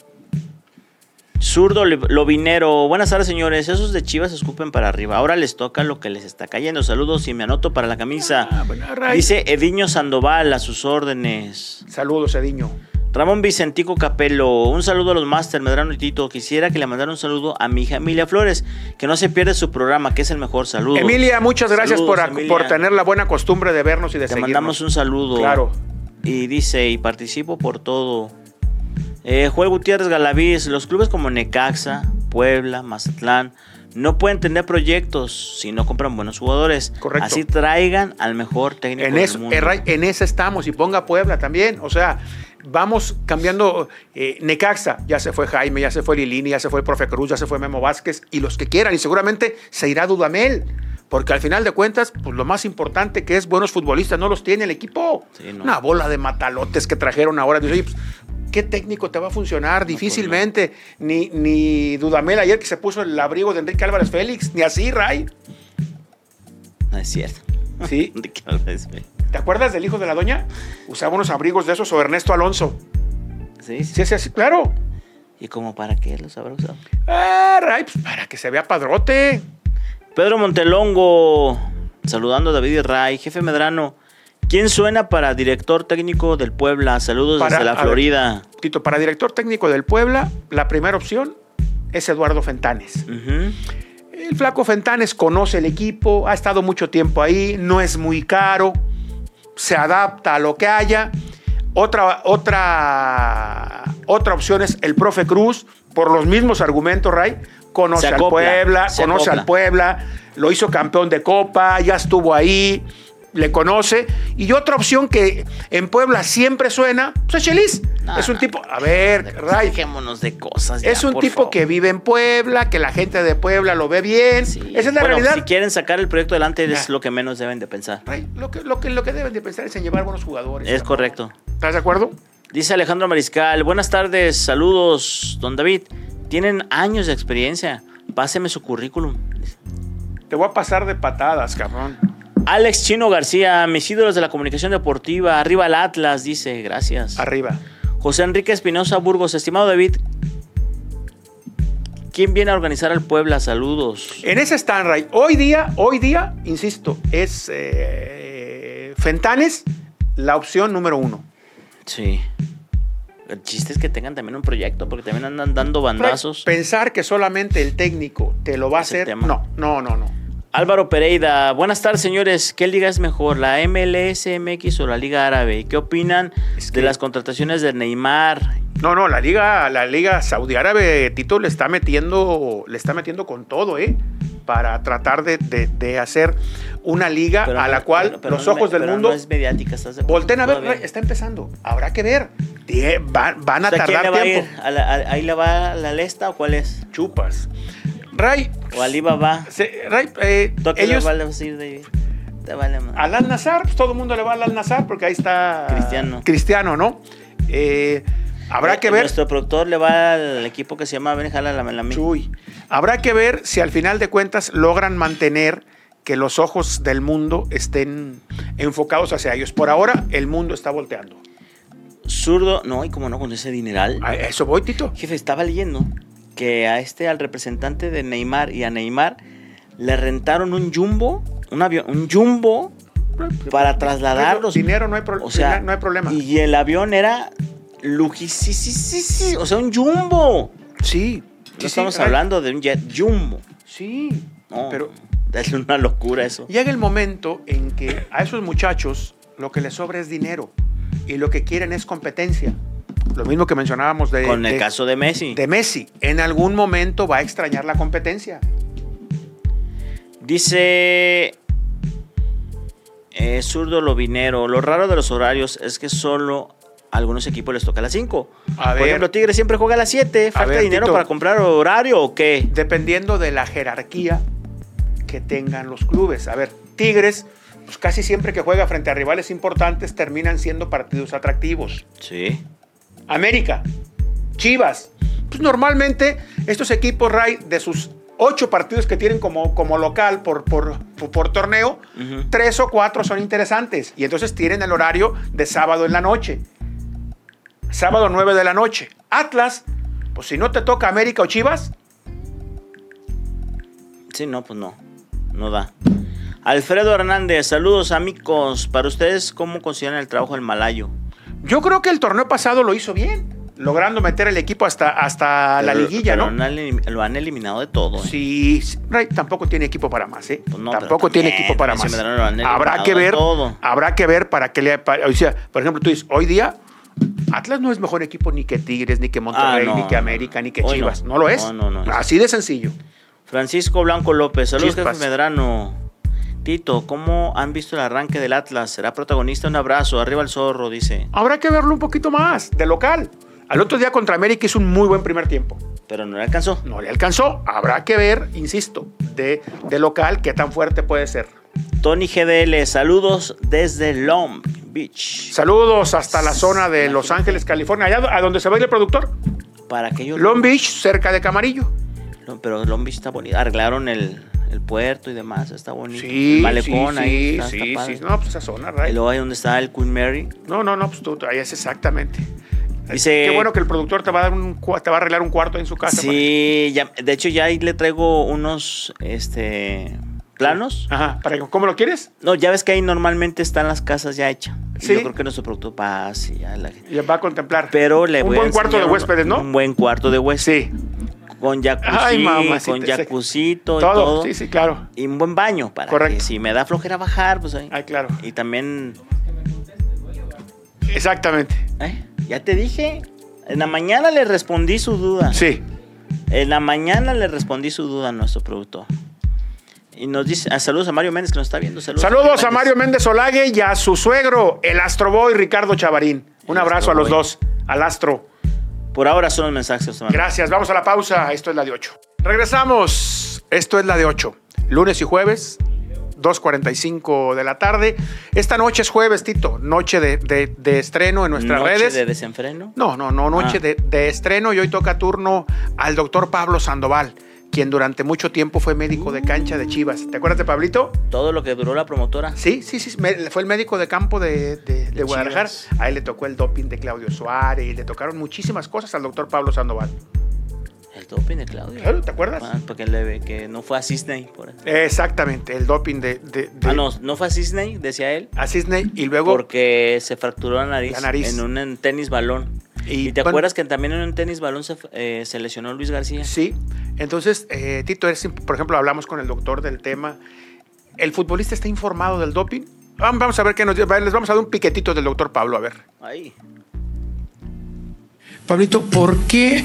Zurdo Lo- Lobinero. Buenas tardes, señores. Esos de Chivas escupen para arriba. Ahora les toca lo que les está cayendo. Saludos y me anoto para la camisa. Ah, bueno. Dice Ediño Sandoval a sus órdenes. Saludos, Ediño. Ramón Vicentico Capelo, un saludo a los Master Medrano y Tito. Quisiera que le mandara un saludo a mi hija Emilia Flores, que no se pierde su programa, que es el mejor saludo. Emilia, muchas gracias Saludos, por, Emilia. por tener la buena costumbre de vernos y de Te seguirnos. mandamos un saludo. Claro. Y dice, y participo por todo. Eh, Joel Gutiérrez Galaviz, los clubes como Necaxa, Puebla, Mazatlán, no pueden tener proyectos si no compran buenos jugadores. Correcto. Así traigan al mejor técnico En, del eso, mundo. Ray, en esa estamos y ponga Puebla también. O sea, vamos cambiando. eh, Necaxa, ya se fue Jaime, ya se fue Lilini, ya se fue el Profe Cruz, ya se fue Memo Vázquez y los que quieran. Y seguramente se irá Dudamel. Porque al final de cuentas, pues lo más importante que es buenos futbolistas no los tiene el equipo. Sí, no. Una bola de matalotes que trajeron ahora. Dice, "Oye, pues, ¿Qué técnico te va a funcionar? Difícilmente. Ni, ni Dudamel ayer que se puso el abrigo de Enrique Álvarez Félix. Ni así, Ray. No es cierto. Sí. ¿De qué hablas, güey? ¿Te acuerdas del hijo de la doña? Usaba unos abrigos de esos o Ernesto Alonso. Sí, sí. Sí, sí, sí, claro. ¿Y como para qué los habrá usado? Ah, Ray, pues para que se vea padrote. Pedro Montelongo, saludando a David y Ray. Jefe Medrano, ¿quién suena para director técnico del Puebla? Saludos Para- desde la ver. Florida. Tito, para director técnico del Puebla, la primera opción es Eduardo Fentanes. El flaco Fentanes conoce el equipo, ha estado mucho tiempo ahí, no es muy caro, se adapta a lo que haya. Otra, otra, otra opción es el profe Cruz, por los mismos argumentos, Ray. Conoce al Puebla, conoce acopla. al Puebla, lo hizo campeón de Copa, ya estuvo ahí, le conoce. Y otra opción que en Puebla siempre suena, pues es Chelis. No, es un no, tipo, a ver, Ray, Dejémonos de cosas. es un por tipo favor. que vive en Puebla, que la gente de Puebla lo ve bien. Sí. Esa es la Bueno, realidad. Si quieren sacar el proyecto adelante, es lo que menos deben de pensar. Ray, lo, que, lo, que, lo que deben de pensar es en llevar buenos jugadores. Es correcto. ¿Estás de acuerdo? Dice Alejandro Mariscal, buenas tardes, saludos, don David. Tienen años de experiencia. Páseme su currículum. Te voy a pasar de patadas, cabrón. Alex Chino García, mis ídolos de la comunicación deportiva, arriba el Atlas, dice, gracias. Arriba. José Enrique Espinosa Burgos, estimado David, ¿quién viene a organizar al Puebla? Saludos. En ese están, Ray. Hoy día, hoy día, insisto, es eh, Fentanes la opción número uno. Sí. El chiste es que tengan también un proyecto, porque también andan dando bandazos. Pensar que solamente el técnico te lo va a hacer. tema. No, no, no, no. Álvaro Pereira, buenas tardes señores. ¿Qué liga es mejor, la MLS, MX o la Liga Árabe? ¿Y ¿Qué opinan Es de que- las contrataciones de Neymar? No, no, la liga, la liga saudí árabe, Tito le está metiendo, le está metiendo con todo, ¿eh? Para tratar de, de- de hacer una liga Pero a no- la cual pero- los no ojos me- del mundo No es mediática, ¿estás de volteen a ver, Todavía. Está empezando. Habrá que ver. Van, van a O sea, ¿quién tardar le va a tiempo. ir? ¿A la- a- ¿Ahí le va la Lesta o cuál es? Chupas. Ray, ¿O Alibaba? se- Ray, eh, ¿Tú a qué ellos, le vas a ir de ahí? te vale más. Al Al Nazar, pues todo el mundo le va al Al Nazar porque ahí está Cristiano. Cristiano, ¿no? Eh, habrá que ver. Nuestro productor le va al equipo que se llama Benjala la Melamí. Uy, habrá que ver si al final de cuentas logran mantener que los ojos del mundo estén enfocados hacia ellos. Por ahora, el mundo está volteando. Zurdo, no, y como no, con ese dineral. A eso voy, Tito. Jefe, estaba leyendo que a este, al representante de Neymar y a Neymar, le rentaron un jumbo, un avión, un jumbo para trasladarlos. Dinero no hay, pro- O sea, no hay problema. Y el avión era lujísimo, o sea, un jumbo. sí, No sí, estamos sí, hablando de un jet jumbo. Sí, No, pero es una locura eso. llega el momento en que a esos muchachos lo que les sobra es dinero y lo que quieren es competencia. Lo mismo que mencionábamos de, Con el de- caso de Messi. de Messi. En algún momento va a extrañar la competencia. Dice eh, Zurdo Lobinero, lo raro de los horarios es que solo a algunos equipos les toca a las 5. A Por ver. ejemplo, Tigre siempre juega a las 7. ¿Falta ver, dinero Tito. para comprar horario o qué? Dependiendo de la jerarquía que tengan los clubes. A ver, Tigres, pues casi siempre que juega frente a rivales importantes terminan siendo partidos atractivos. Sí. América, Chivas. Pues normalmente estos equipos, Ray, de sus ocho partidos que tienen como, como local por, por, por, torneo, tres o cuatro son interesantes. Y entonces tienen el horario de sábado en la noche. Sábado 9 de la noche. Atlas, pues si no te toca América o Chivas, Sí, no, pues no. No da. Alfredo Hernández, saludos amigos. Para ustedes, ¿cómo consideran el trabajo del Malayo? Yo creo que el torneo pasado lo hizo bien, logrando meter el equipo hasta, hasta la liguilla, pero ¿no? Lo han eliminado de todo. ¿eh? Sí, Ray, tampoco tiene equipo para más, ¿eh? Pues no, tampoco tiene equipo para más. Habrá que ver, todo. habrá que ver para que le, para- o sea, por ejemplo, tú dices, hoy día Atlas no es mejor equipo ni que Tigres, ni que Monterrey, Ah, no, ni que América, ni que hoy no. Chivas. No. lo es. No, no, no. Así de sencillo. Francisco Blanco López, saludos Medrano. Tito, ¿cómo han visto el arranque del Atlas? ¿Será protagonista? Un abrazo, arriba el zorro, dice. Habrá que verlo un poquito más, de local. Al otro día contra América hizo un muy buen primer tiempo. Pero no le alcanzó. No le alcanzó. Habrá que ver, insisto, de, de local qué tan fuerte puede ser. Tony GDL, saludos desde Long Beach. Saludos hasta la zona de Los Ángeles, California, allá a donde se va a ir el productor. Para aquellos. Long Beach, cerca de Camarillo. No, pero Long Beach está bonito. Arreglaron el, el puerto y demás, está bonito. Sí, el malecón sí, ahí. sí, está, sí, está padre. sí. No, pues esa zona, Y Ray. luego ahí donde está el Queen Mary. No, no, no, pues tú, ahí es exactamente. Dice- Qué bueno que el productor te va a dar un, te va a arreglar un cuarto en su casa. Sí, ya, de hecho ya ahí le traigo unos este planos. Ajá, para, ¿cómo lo quieres? No, ya ves que ahí normalmente están las casas ya hechas. Y Sí. Yo creo que nuestro producto pasa y ya la gente. Y va a contemplar. Pero le un voy a buen cuarto de un- huéspedes, ¿no? Un buen cuarto de huéspedes. Sí, Con jacuzzi, Ay, mamacita, con jacuzito y todo. Sí, sí, claro. Y un buen baño para Correcto. que si me da flojera bajar, pues ahí. Ay, claro. Y también, Exactamente. ¿eh? ya te dije, en la mañana le respondí su duda. Sí. En la mañana le respondí su duda a nuestro productor. Y nos dice, ah, saludos a Mario Méndez que nos está viendo. Saludos, Saludos a Mario Méndez Olague y a su suegro, el Astroboy Ricardo Chavarín. Un El abrazo a los dos, al Astro. Por ahora son los mensajes. Gracias, vamos a la pausa. Esto es la de 8. Regresamos. Esto es la de 8. Lunes y jueves, 2.45 de la tarde. Esta noche es jueves, Tito. Noche de, de- de estreno en nuestras Noche redes. de desenfreno. No, no, no, noche Ah. de, de estreno y hoy toca turno al doctor Pablo Sandoval, quien durante mucho tiempo fue médico de cancha de Chivas. ¿Te acuerdas de Pablito? Todo lo que duró la promotora. Sí, sí, sí, fue el médico de campo de, de- de Guadalajara. Chivas. A él le tocó el doping de Claudio Suárez y le tocaron muchísimas cosas al doctor Pablo Sandoval. El doping de Claudio. Claro, ¿te acuerdas? Ah, porque le, que no fue a Disney. Por eso. Exactamente, el doping de, de, de- Ah, no, no fue a Disney, decía él. a Disney y luego... Porque se fracturó la nariz, La nariz. en un en tenis balón. Y, Y, te bueno, acuerdas que también en un tenis balón se, eh, se lesionó Luis García. Sí, entonces, eh, Tito, por ejemplo, hablamos con el doctor del tema. ¿El futbolista está informado del doping? Vam- Vamos a ver qué nos dice. Les vamos a dar un piquetito del doctor Pablo, a ver. Ahí. Pablito, ¿por qué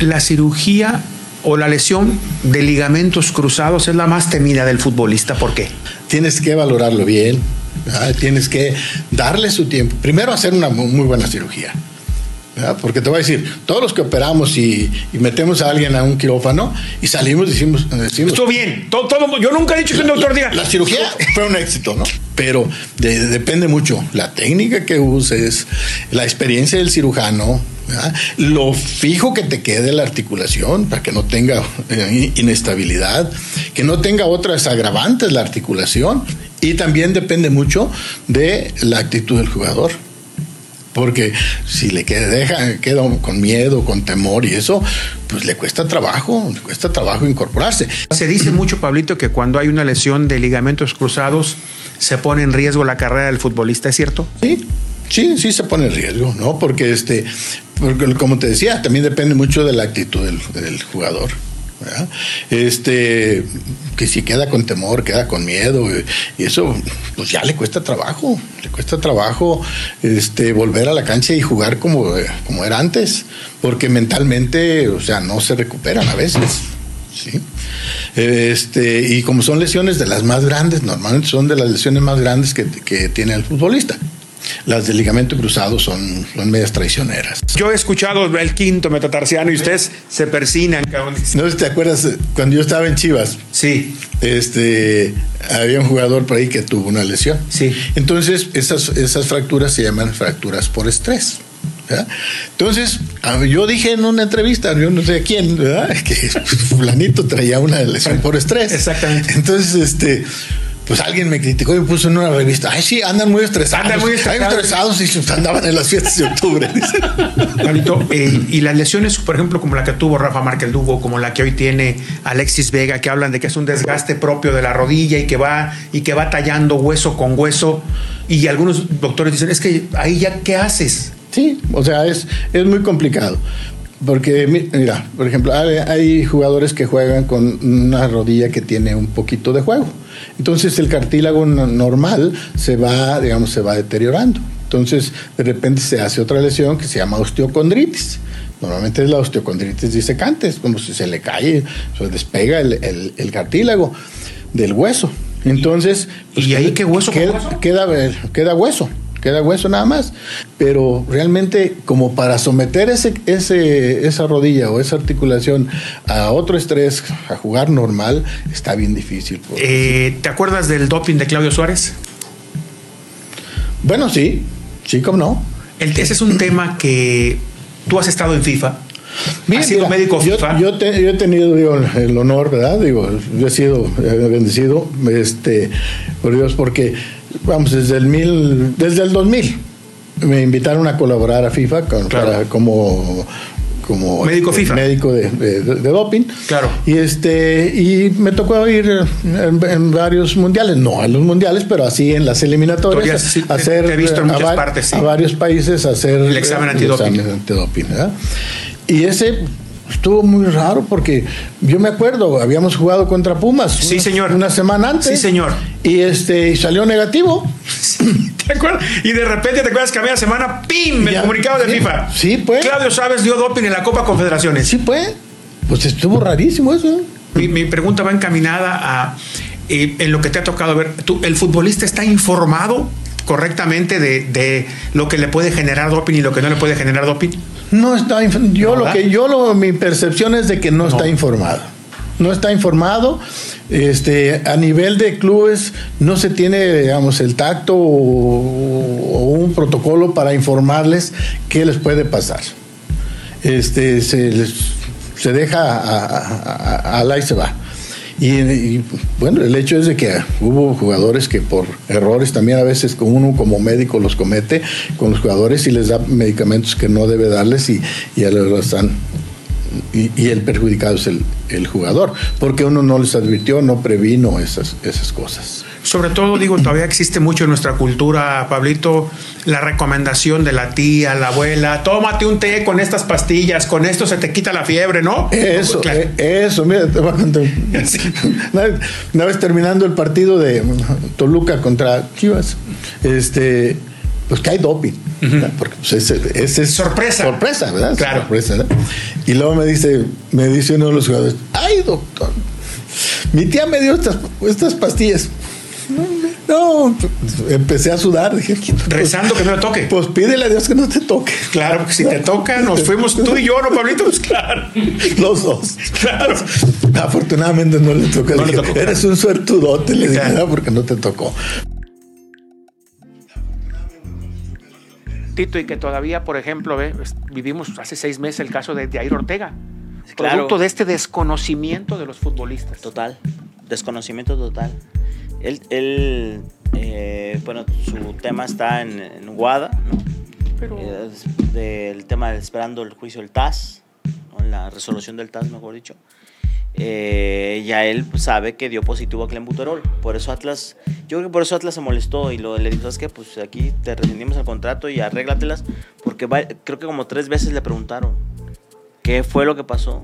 la cirugía o la lesión de ligamentos cruzados es la más temida del futbolista? ¿Por qué? tienes que valorarlo bien, ¿verdad? tienes que darle su tiempo. Primero hacer una mu- muy buena cirugía, Porque te voy a decir, todos los que operamos y, metemos a alguien a un quirófano y salimos decimos, decimos estuvo bien. Todo, todo, yo nunca he dicho que un doctor diga. La cirugía fue un éxito, ¿no? Pero depende mucho la técnica que uses, la experiencia del cirujano, lo fijo que te quede la articulación para que no tenga eh, inestabilidad, que no tenga otras agravantes la articulación y también depende mucho de la actitud del jugador. Porque si le queda, deja, queda con miedo, con temor y eso, pues le cuesta trabajo, le cuesta trabajo incorporarse. Se dice mucho, Pablito, que cuando hay una lesión de ligamentos cruzados se pone en riesgo la carrera del futbolista, ¿es cierto? Sí, sí, sí se pone en riesgo, ¿no? Porque este, porque como te decía, también depende mucho de la actitud del, jugador. Este, que si queda con temor, queda con miedo, y eso, pues ya le cuesta trabajo, le cuesta trabajo este, volver a la cancha y jugar como, como era antes, porque mentalmente, o sea, no se recuperan a veces. ¿sí? Este, y como son lesiones de las más grandes, normalmente son de las lesiones más grandes que, que tiene el futbolista. Las de ligamento cruzado son, son medias traicioneras. Yo he escuchado el quinto metatarsiano y ustedes se persinan. No sé si te acuerdas cuando yo estaba en Chivas. Sí. Este, había un jugador por ahí que tuvo una lesión. Sí. Entonces, esas, esas fracturas se llaman fracturas por estrés. Entonces, yo dije en una entrevista, yo no sé quién, ¿verdad? que fulanito traía una lesión por estrés. Exactamente. Entonces, este, pues alguien me criticó y me puso en una revista, ay sí, andan muy estresados. Andan muy estresados, y andaban en las fiestas de octubre. eh, y las lesiones, por ejemplo, como la que tuvo Rafa Márquez Lugo, como la que hoy tiene Alexis Vega, que hablan de que es un desgaste propio de la rodilla y que va, y que va tallando hueso con hueso. Y algunos doctores dicen, es que ahí ya, ¿qué haces? Sí, o sea, es, es muy complicado. Porque, mira, por ejemplo, hay, jugadores que juegan con una rodilla que tiene un poquito de juego. Entonces el cartílago normal se va, digamos, se va deteriorando. Entonces, de repente se hace otra lesión que se llama osteocondritis. Normalmente es la osteocondritis disecante, es como si se le cae, se despega el, el, cartílago del hueso. Entonces, ¿y ahí qué hueso? Queda, queda, queda hueso queda hueso nada más. Pero realmente como para someter ese, ese, esa rodilla o esa articulación a otro estrés, a jugar normal, está bien difícil. Eh, ¿Te acuerdas del doping de Claudio Suárez? Bueno, sí, sí, como no. ese es un tema que tú has estado en FIFA. Mira, sido médico FIFA? Yo, he tenido el honor, ¿verdad? Digo, yo he sido bendecido, este, por Dios, porque vamos, desde el, mil, desde el 2000 me invitaron a colaborar a FIFA como como médico FIFA. médico de, doping. Claro. Y este y me tocó ir en, varios mundiales, no en los mundiales, pero así en las eliminatorias, hacer he visto en muchas partes, a varios países hacer el examen antidoping. antidoping y ese estuvo muy raro porque yo me acuerdo, habíamos jugado contra Pumas. Sí, una, señor. Una semana antes. Sí, señor. Y este y salió negativo. ¿Te acuerdas? Y de repente te acuerdas que a media semana, ¡pim! El comunicado de FIFA. Sí, pues. Claudio Chávez dio doping en la Copa Confederaciones. Sí, pues. Pues estuvo rarísimo eso. Mi, pregunta va encaminada a eh, en lo que te ha tocado ver. ¿tú, ¿El futbolista está informado correctamente de, de, lo que le puede generar doping y lo que no le puede generar doping? No está, yo lo que yo lo, mi percepción es de que no, está informado. No está informado. Este, a nivel de clubes no se tiene, digamos, el tacto o, un protocolo para informarles qué les puede pasar. Este, se, se deja a, a, a, y se va. Y, bueno, el hecho es de que hubo jugadores que por errores también a veces uno como médico los comete con los jugadores y les da medicamentos que no debe darles y, y lo están y, el perjudicado es el, el, jugador, porque uno no les advirtió, no previno esas, esas cosas. Sobre todo, digo, todavía existe mucho en nuestra cultura, Pablito, la recomendación de la tía, la abuela, tómate un té con estas pastillas, con esto se te quita la fiebre, ¿no? Eso, eh, eso, mira, te voy a contar. Una, vez, terminando el partido de Toluca contra Chivas, este, pues que hay doping. Porque pues, ese, es sorpresa. Sorpresa, ¿verdad? Claro. Sorpresa, Y luego me dice, me dice uno de los jugadores, ay doctor, mi tía me dio estas, estas pastillas. No, empecé a sudar. Dije, rezando que no me toque. Pues pídele a Dios que no te toque. Claro, porque si te toca, nos fuimos tú y yo, ¿no, Pablito? Pues claro. Los dos. Claro. Afortunadamente no le tocó. No le tocó Eres un suertudote, le dije, claro. porque no te tocó. Tito, y que todavía, por ejemplo, ¿ve? vivimos hace seis meses el caso de Jair Ortega. Claro. Producto de este desconocimiento de los futbolistas. Total. Desconocimiento total. Él, él eh, bueno, su tema está en, en Guada, ¿no? Pero... Eh, del tema de esperando el juicio del TAS, ¿no? la resolución del TAS, mejor dicho. Eh, ya él sabe que dio positivo a Clembuterol. Por eso Atlas, yo creo que por eso Atlas se molestó y lo, le dijo, ¿sabes qué? Pues aquí te rescindimos el contrato y arréglatelas. Porque va, creo que como tres veces le preguntaron qué fue lo que pasó.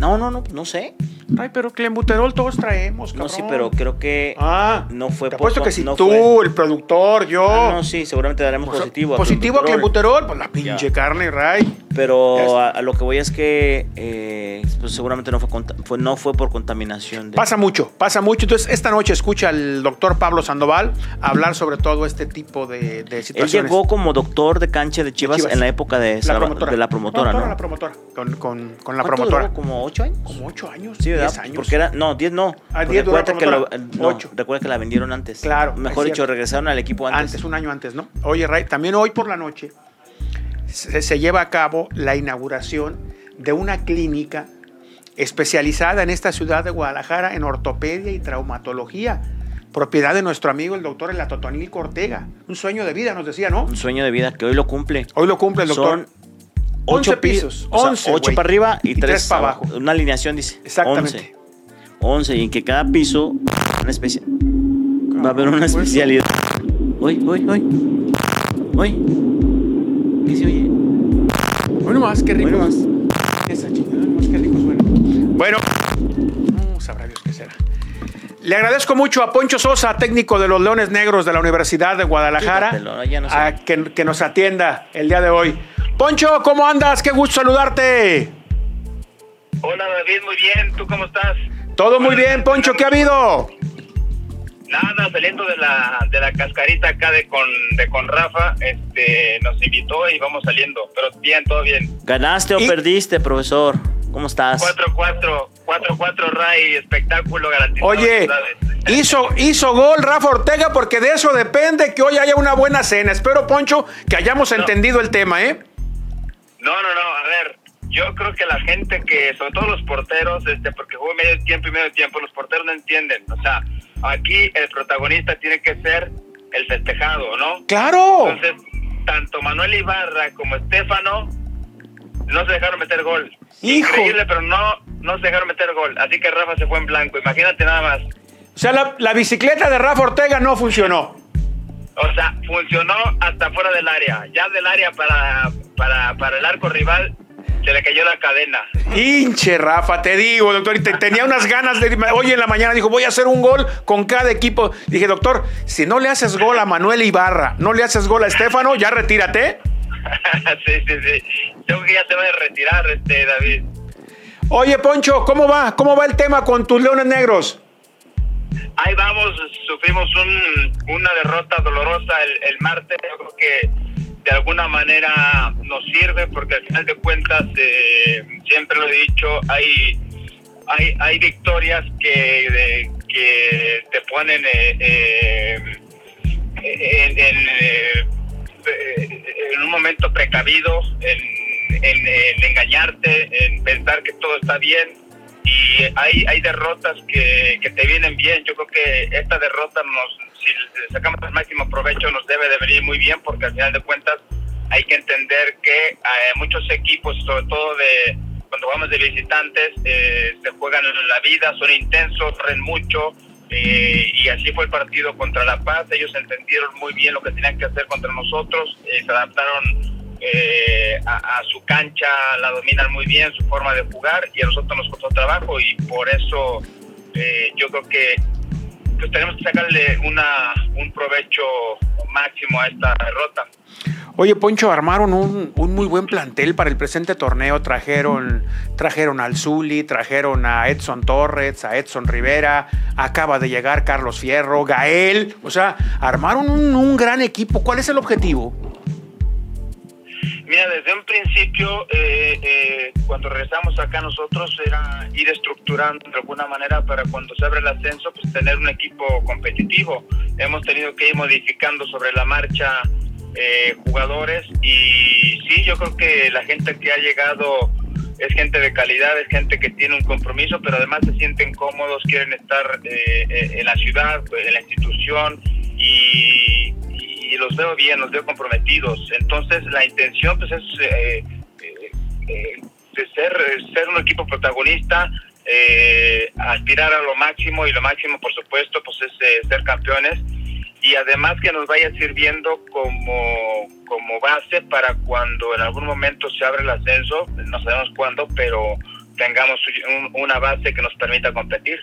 No, no, no, no sé. Ay, pero clenbuterol todos traemos, cabrón. No, sí, pero creo que ah, no fue te apuesto que si no tú, fue... el productor, yo. Ah, no, sí, seguramente daremos pues, positivo. Positivo a clenbuterol, pues la pinche ya. carne, Ray. Pero a, a, lo que voy es que eh, pues seguramente no fue, fue, no fue por contaminación. De... Pasa mucho, pasa mucho. Entonces, esta noche escucha al doctor Pablo Sandoval hablar sobre todo este tipo de, de situaciones. Él llegó como doctor de cancha de Chivas, de Chivas. en la época de la promotora, de la promotora no, ¿no? la promotora, con, con, con la promotora. Duró, ¿Como ocho años? Como ocho años. Sí, ¿verdad? Años. Porque era, no, 10 no. Ah, 10 recuerda, que lo, no, recuerda que la vendieron antes. Claro. Mejor dicho, regresaron al equipo antes. Antes, un año antes, ¿no? Oye, Ray, también hoy por la noche se, se lleva a cabo la inauguración de una clínica especializada en esta ciudad de Guadalajara en ortopedia y traumatología. Propiedad de nuestro amigo el doctor Elatotonil Cortega. Un sueño de vida, nos decía, ¿no? Un sueño de vida que hoy lo cumple. Hoy lo cumple el doctor. Son 8 pisos. 11, 8 para arriba y 3 para abajo. Una alineación dice. Exactamente. 11. 11 y en que cada piso una especie va a haber una especialidad. Hoy, hoy, hoy. Hoy. ¿Qué se oye? Hoy nomás, qué rico. Hoy nomás. Esa chingada, nomás, qué rico suena. Bueno, no sabrá Dios qué será. Le agradezco mucho a Poncho Sosa, técnico de los Leones Negros de la Universidad de Guadalajara, no sé. a que, que nos atienda el día de hoy. Poncho, ¿cómo andas? Qué gusto saludarte. Hola David, muy bien. ¿Tú cómo estás? Todo muy bien, Poncho. ¿Qué ha habido? Nada, saliendo de la, de la cascarita acá de con, de con Rafa, este, nos invitó y vamos saliendo. Pero bien, todo bien. ¿Ganaste o ¿Y? perdiste, profesor? ¿Cómo estás? 4-4, 4-4 Ray, espectáculo garantizado. Oye, hizo, hizo gol Rafa Ortega porque de eso depende que hoy haya una buena cena. Espero, Poncho, que hayamos No. entendido el tema, ¿eh? No, no, no, a ver, yo creo que la gente que, sobre todo los porteros, este, porque jugó medio tiempo y medio tiempo, los porteros no entienden. O sea, aquí el protagonista tiene que ser el festejado, ¿no? ¡Claro! Entonces, tanto Manuel Ibarra como Estefano no se dejaron meter gol. Hijo. Increíble, pero no, no se dejaron meter gol. Así que Rafa se fue en blanco. Imagínate nada más. O sea, la, la bicicleta de Rafa Ortega no funcionó. O sea, funcionó hasta fuera del área. Ya del área para, para, para el arco rival se le cayó la cadena. Hinche, Rafa, te digo, doctor, y te, tenía unas ganas de... Hoy en la mañana dijo, voy a hacer un gol con cada equipo. Dije, doctor, si no le haces gol a Manuel Ibarra, no le haces gol a Estefano, ya retírate. sí, sí, sí. Creo que ya te va a retirar, este, David. Oye, Poncho, ¿cómo va? ¿Cómo va el tema con tus Leones Negros? Ahí vamos, sufrimos un, una derrota dolorosa el, el martes. Yo creo que de alguna manera nos sirve porque al final de cuentas, eh, siempre lo he dicho, hay, hay, hay victorias que, que te ponen eh, eh, en, eh, en un momento precavido, en- en engañarte, en pensar que todo está bien. Y hay, hay derrotas que, que te vienen bien. Yo creo que esta derrota, nos, si sacamos el máximo provecho, nos debe de venir muy bien porque al final de cuentas hay que entender que eh, muchos equipos, sobre todo de cuando vamos de visitantes, eh, se juegan en la vida, son intensos, corren mucho. eh, y así fue el partido contra La Paz. Ellos entendieron muy bien lo que tenían que hacer contra nosotros, se adaptaron a, a su cancha, la dominan muy bien, su forma de jugar, y a nosotros nos costó trabajo, y por eso yo creo que pues tenemos que sacarle un provecho máximo a esta derrota. Oye, Poncho, armaron un, muy buen plantel para el presente torneo. Trajeron, trajeron al Zuli, trajeron a Edson Torres, a Edson Rivera, acaba de llegar Carlos Fierro, Gael. O sea, armaron un gran equipo. ¿Cuál es el objetivo? Mira, desde un principio, eh, eh, cuando regresamos acá nosotros, era ir estructurando de alguna manera para cuando se abre el ascenso, pues tener un equipo competitivo. Hemos tenido que ir modificando sobre la marcha eh, jugadores y sí, yo creo que la gente que ha llegado es gente de calidad, es gente que tiene un compromiso, pero además se sienten cómodos, quieren estar en la ciudad, en la institución y y los veo bien, los veo comprometidos. Entonces la intención pues es eh, eh, eh, de ser, ser un equipo protagonista, aspirar a lo máximo y lo máximo por supuesto pues es ser campeones y además que nos vaya sirviendo como, como base para cuando en algún momento se abre el ascenso, no sabemos cuándo, pero tengamos una base que nos permita competir.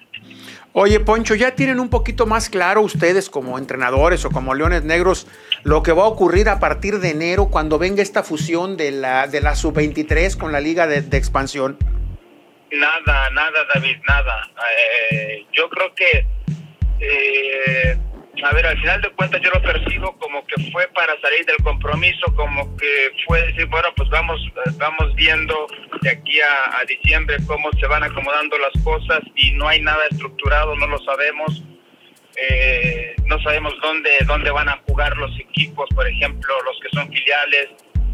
Oye, Poncho, ¿ya tienen un poquito más claro ustedes como entrenadores o como Leones Negros lo que va a ocurrir a partir de enero cuando venga esta fusión de la, de la sub-23 con la liga de, expansión? Nada, nada, David, nada. Eh, yo creo que eh, a ver, al final de cuentas yo lo percibo como que fue para salir del compromiso, como que fue decir, bueno, pues vamos, vamos viendo de aquí a, diciembre cómo se van acomodando las cosas y no hay nada estructurado, no lo sabemos. Eh, no sabemos dónde, dónde van a jugar los equipos, por ejemplo, los que son filiales.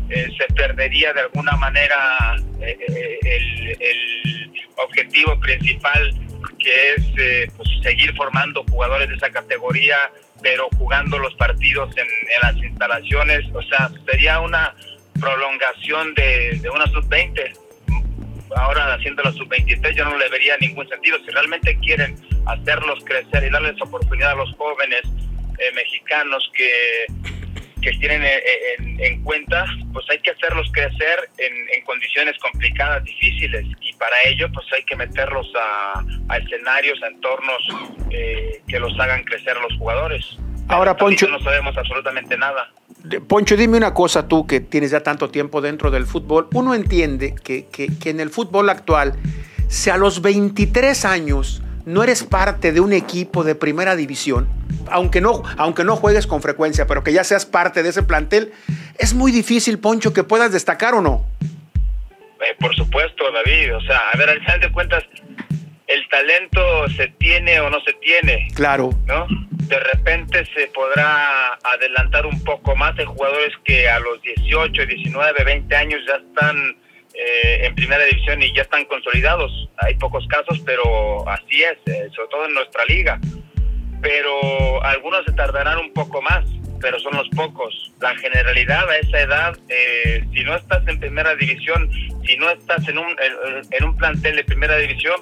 Eh, se perdería de alguna manera eh, el, el objetivo principal que es eh, pues, seguir formando jugadores de esa categoría, pero jugando los partidos en, las instalaciones. O sea, sería una prolongación de, una sub-20. Ahora haciendo la sub-23 yo no le vería ningún sentido. Si realmente quieren hacerlos crecer y darles oportunidad a los jóvenes eh, mexicanos que que tienen eh, eh, en, cuenta, pues hay que hacerlos crecer en, condiciones complicadas, difíciles, y para ello pues hay que meterlos a, escenarios, a entornos eh, que los hagan crecer los jugadores. Ahora, Poncho. No sabemos absolutamente nada. Poncho, dime una cosa tú que tienes ya tanto tiempo dentro del fútbol. Uno entiende que, que, que en el fútbol actual, si a los 23 años no eres parte de un equipo de primera división, aunque no, aunque no juegues con frecuencia, pero que ya seas parte de ese plantel, es muy difícil, Poncho, que puedas destacar o no. Eh, por supuesto, David. O sea, a ver, al final de cuentas, el talento se tiene o no se tiene. Claro. ¿No? De repente se podrá adelantar un poco más. de jugadores que a los 18, 19, 20 años ya están eh, en primera división y ya están consolidados. Hay pocos casos, pero así es, eh, sobre todo en nuestra liga pero algunos se tardarán un poco más, pero son los pocos. La generalidad a esa edad, eh, si no estás en primera división, si no estás en un, en un plantel de primera división,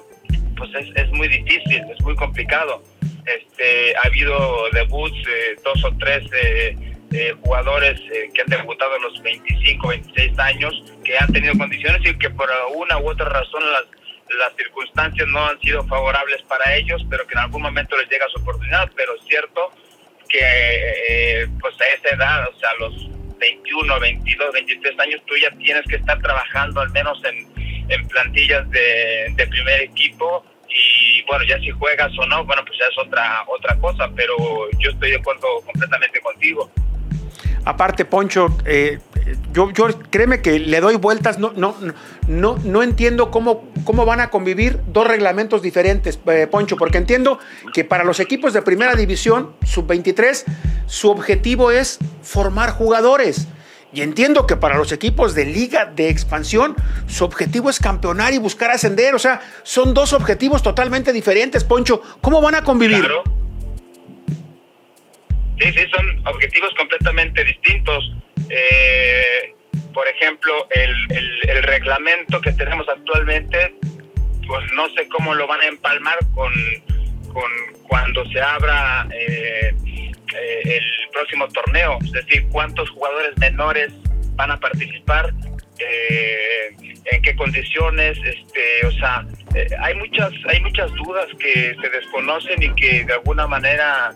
pues es, es muy difícil, es muy complicado. Este, ha habido debuts, eh, dos o tres eh, jugadores que han debutado a los 25, 26 años, que han tenido condiciones y que por una u otra razón las las circunstancias no han sido favorables para ellos, pero que en algún momento les llega su oportunidad, pero es cierto que eh, pues a esa edad, o sea, a los 21, 22, 23 años, tú ya tienes que estar trabajando al menos en, plantillas de, primer equipo y bueno, ya si juegas o no, bueno, pues ya es otra, otra cosa, pero yo estoy de acuerdo completamente contigo. Aparte, Poncho, eh, yo, créeme que le doy vueltas, no, no, no, no entiendo cómo, cómo van a convivir dos reglamentos diferentes, eh, Poncho, porque entiendo que para los equipos de primera división, sub-23, su objetivo es formar jugadores. Y entiendo que para los equipos de liga de expansión, su objetivo es campeonar y buscar ascender. O sea, son dos objetivos totalmente diferentes, Poncho. ¿Cómo van a convivir? Sí, sí, son objetivos completamente distintos. Eh, por ejemplo, el, reglamento que tenemos actualmente, pues no sé cómo lo van a empalmar con, cuando se abra eh, eh, el próximo torneo. Es decir, cuántos jugadores menores van a participar, en qué condiciones, este, o sea, hay muchas, hay muchas dudas que se desconocen y que de alguna manera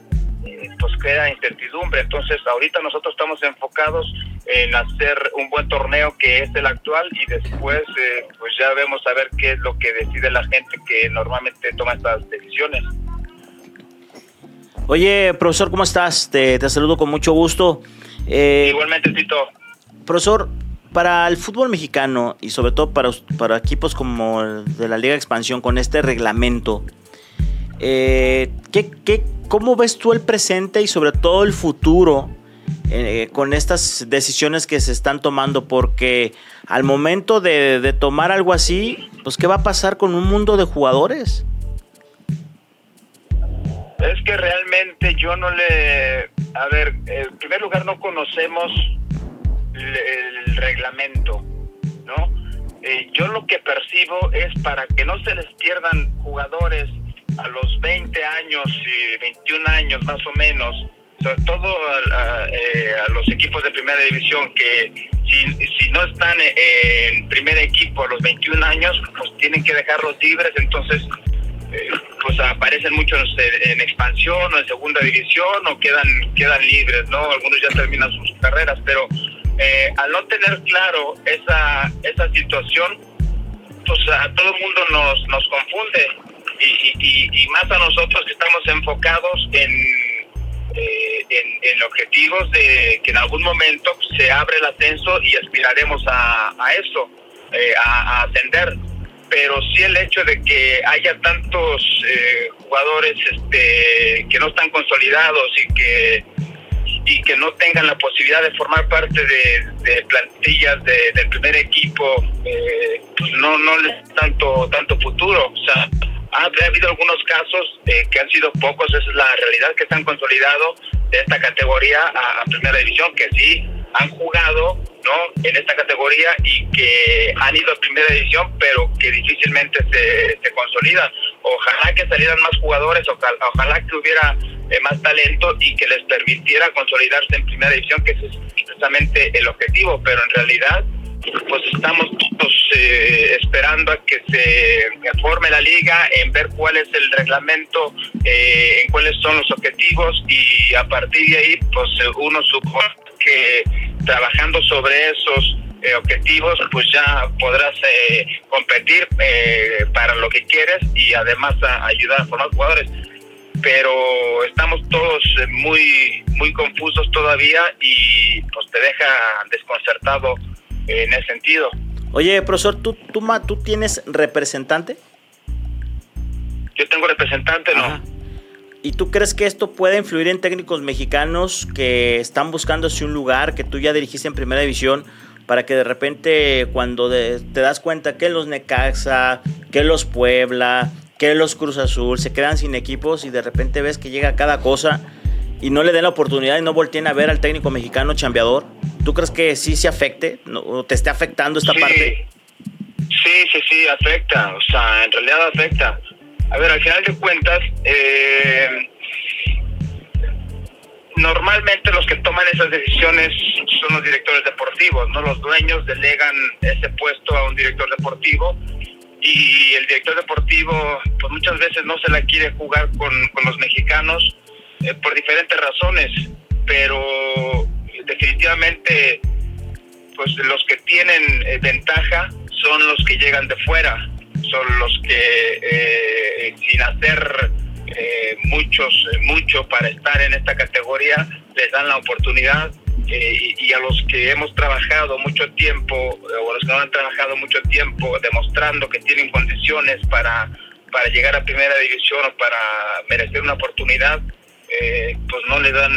pues queda incertidumbre. Entonces, ahorita nosotros estamos enfocados en hacer un buen torneo que es el actual y después eh, pues ya vemos a ver qué es lo que decide la gente que normalmente toma estas decisiones. Oye, profesor, ¿cómo estás? Te, te saludo con mucho gusto. Eh, Igualmente, Tito. Profesor, para el fútbol mexicano y sobre todo para, para equipos como el de la Liga Expansión con este reglamento, eh, ¿qué, qué, cómo ves tú el presente y sobre todo el futuro eh, con estas decisiones que se están tomando? Porque al momento de, tomar algo así, pues ¿qué va a pasar con un mundo de jugadores? Es que realmente yo no le... A ver, en primer lugar no conocemos el, reglamento, ¿no? Eh, yo lo que percibo es para que no se les pierdan jugadores a los 20 años y 21 años más o menos, sobre todo a, eh, los equipos de primera división que si, si no están en primer equipo a los 21 años, pues tienen que dejarlos libres, entonces eh, pues aparecen muchos en, expansión o en segunda división o quedan quedan libres, ¿no? Algunos ya terminan sus carreras, pero eh, al no tener claro esa, esa situación, pues a todo el mundo nos, nos confunde y, y, más a nosotros que estamos enfocados en, eh, en, objetivos de que en algún momento se abre el ascenso y aspiraremos a, a eso, eh, a, ascender. Pero sí el hecho de que haya tantos jugadores este, que no están consolidados y que y que no tengan la posibilidad de formar parte de, plantillas de, del primer equipo, eh, pues no, no les tanto, tanto futuro. O sea, ha, habido algunos casos que han sido pocos, esa es la realidad, que están consolidados de esta categoría a, primera división, que sí han jugado ¿no? en esta categoría y que han ido a primera división, pero que difícilmente se, se consolidan. Ojalá que salieran más jugadores, ojalá que hubiera eh, más talento y que les permitiera consolidarse en primera división, que es precisamente el objetivo, pero en realidad pues estamos todos eh, esperando a que se forme la liga, en ver cuál es el reglamento, eh, en cuáles son los objetivos y a partir de ahí pues uno supone que trabajando sobre esos objetivos pues ya podrás competir para lo que quieres y además ayudar a formar jugadores. Pero estamos todos eh, muy muy confusos todavía y pues te deja desconcertado en ese sentido. Oye, profesor, ¿tú, tú, ¿tú tienes representante? Yo tengo representante, no. ¿Y tú crees que esto puede influir en técnicos mexicanos que están buscándose un lugar que tú ya dirigiste en primera división para que de repente cuando te das cuenta que los Necaxa, que los Puebla, que los Cruz Azul se quedan sin equipos y de repente ves que llega cada cosa y no le den la oportunidad y no volteen a ver al técnico mexicano chambeador? ¿Tú crees que sí se afecte o te esté afectando esta parte? Sí, sí, sí, afecta. O sea, en realidad afecta. A ver, al final de cuentas, eh, normalmente los que toman esas decisiones son los directores deportivos, ¿no? Los dueños delegan ese puesto a un director deportivo y el director deportivo pues muchas veces no se la quiere jugar con, los mexicanos eh, por diferentes razones, pero definitivamente pues los que tienen eh, ventaja son los que llegan de fuera, son los que eh, sin hacer muchos mucho para estar en esta categoría les dan la oportunidad y, a los que hemos trabajado mucho tiempo, o a los que no han trabajado mucho tiempo, demostrando que tienen condiciones para, para llegar a primera división o para merecer una oportunidad, eh, pues no le dan,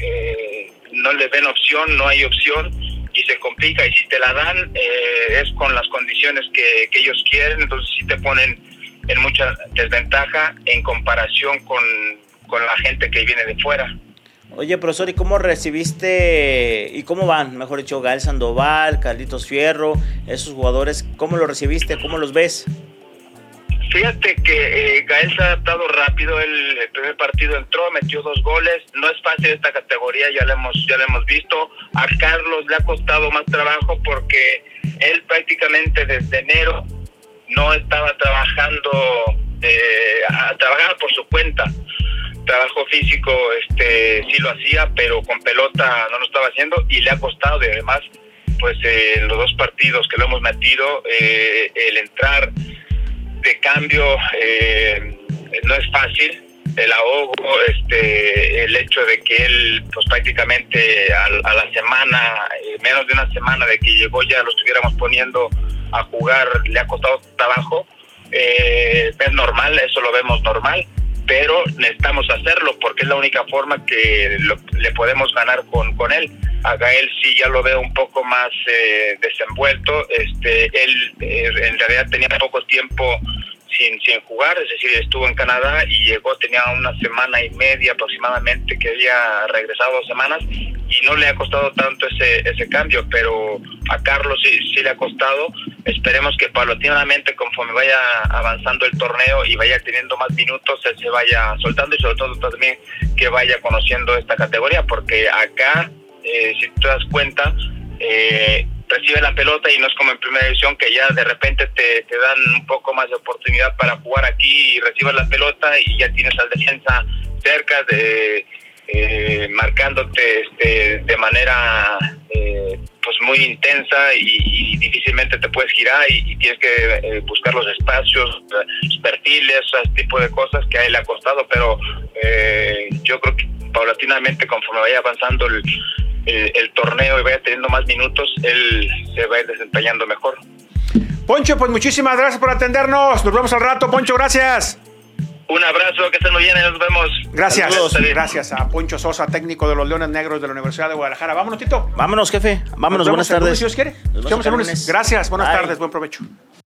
eh, no le ven opción, no hay opción y se complica. Y si te la dan, es con las condiciones que, que ellos quieren, entonces sí te ponen en mucha desventaja en comparación con, con la gente que viene de fuera. Oye, profesor, ¿y cómo recibiste y cómo van, mejor dicho, Gael Sandoval, Carlitos Fierro, esos jugadores, cómo los recibiste, cómo los ves? Fíjate que eh, Gael se ha adaptado rápido, el, primer partido entró, metió dos goles, no es fácil esta categoría, ya lo hemos, ya lo hemos visto, a Carlos le ha costado más trabajo porque él prácticamente desde enero no estaba trabajando, eh, trabajaba por su cuenta. Trabajo físico este sí lo hacía, pero con pelota no lo estaba haciendo y le ha costado. Y además pues eh, en los dos partidos que lo hemos metido eh, el entrar de cambio eh, no es fácil el ahogo, este, el hecho de que él, pues prácticamente a, a la semana, eh, menos de una semana de que llegó ya lo estuviéramos poniendo a jugar, le ha costado trabajo. Eh, es normal, eso lo vemos normal, pero necesitamos hacerlo porque es la única forma que lo- le podemos ganar con, con él. A Gael sí ya lo veo un poco más eh, desenvuelto. Este, él eh, en realidad tenía poco tiempo sin, sin jugar, es decir, estuvo en Canadá y llegó, tenía una semana y media aproximadamente que había regresado dos semanas y no le ha costado tanto ese, ese cambio, pero a Carlos sí, sí le ha costado. Esperemos que paulatinamente, conforme vaya avanzando el torneo y vaya teniendo más minutos, él se vaya soltando y sobre todo también que vaya conociendo esta categoría, porque acá, eh, si te das cuenta, eh, recibe la pelota y no es como en primera división que ya de repente te, te dan un poco más de oportunidad para jugar aquí y recibes la pelota y ya tienes al defensa cerca de eh, marcándote este, de manera eh, pues muy intensa y, y difícilmente te puedes girar y, tienes que eh, buscar los espacios, eh, los perfiles, ese tipo de cosas que a él le ha costado, pero eh, yo creo que paulatinamente conforme vaya avanzando el, el, el torneo y vaya teniendo más minutos, él se va a ir desempeñando mejor. Poncho, pues muchísimas gracias por atendernos. Nos vemos al rato, Poncho, gracias. Un abrazo, que estén muy bien y nos vemos. Gracias. Saludos. Gracias a Poncho Sosa, técnico de los Leones Negros de la Universidad de Guadalajara. Vámonos, Tito. Vámonos, jefe. Vámonos, Nos buenas lunes, tardes. si Dios quiere. Nos vemos el lunes. lunes. Gracias, buenas Bye. tardes, buen provecho.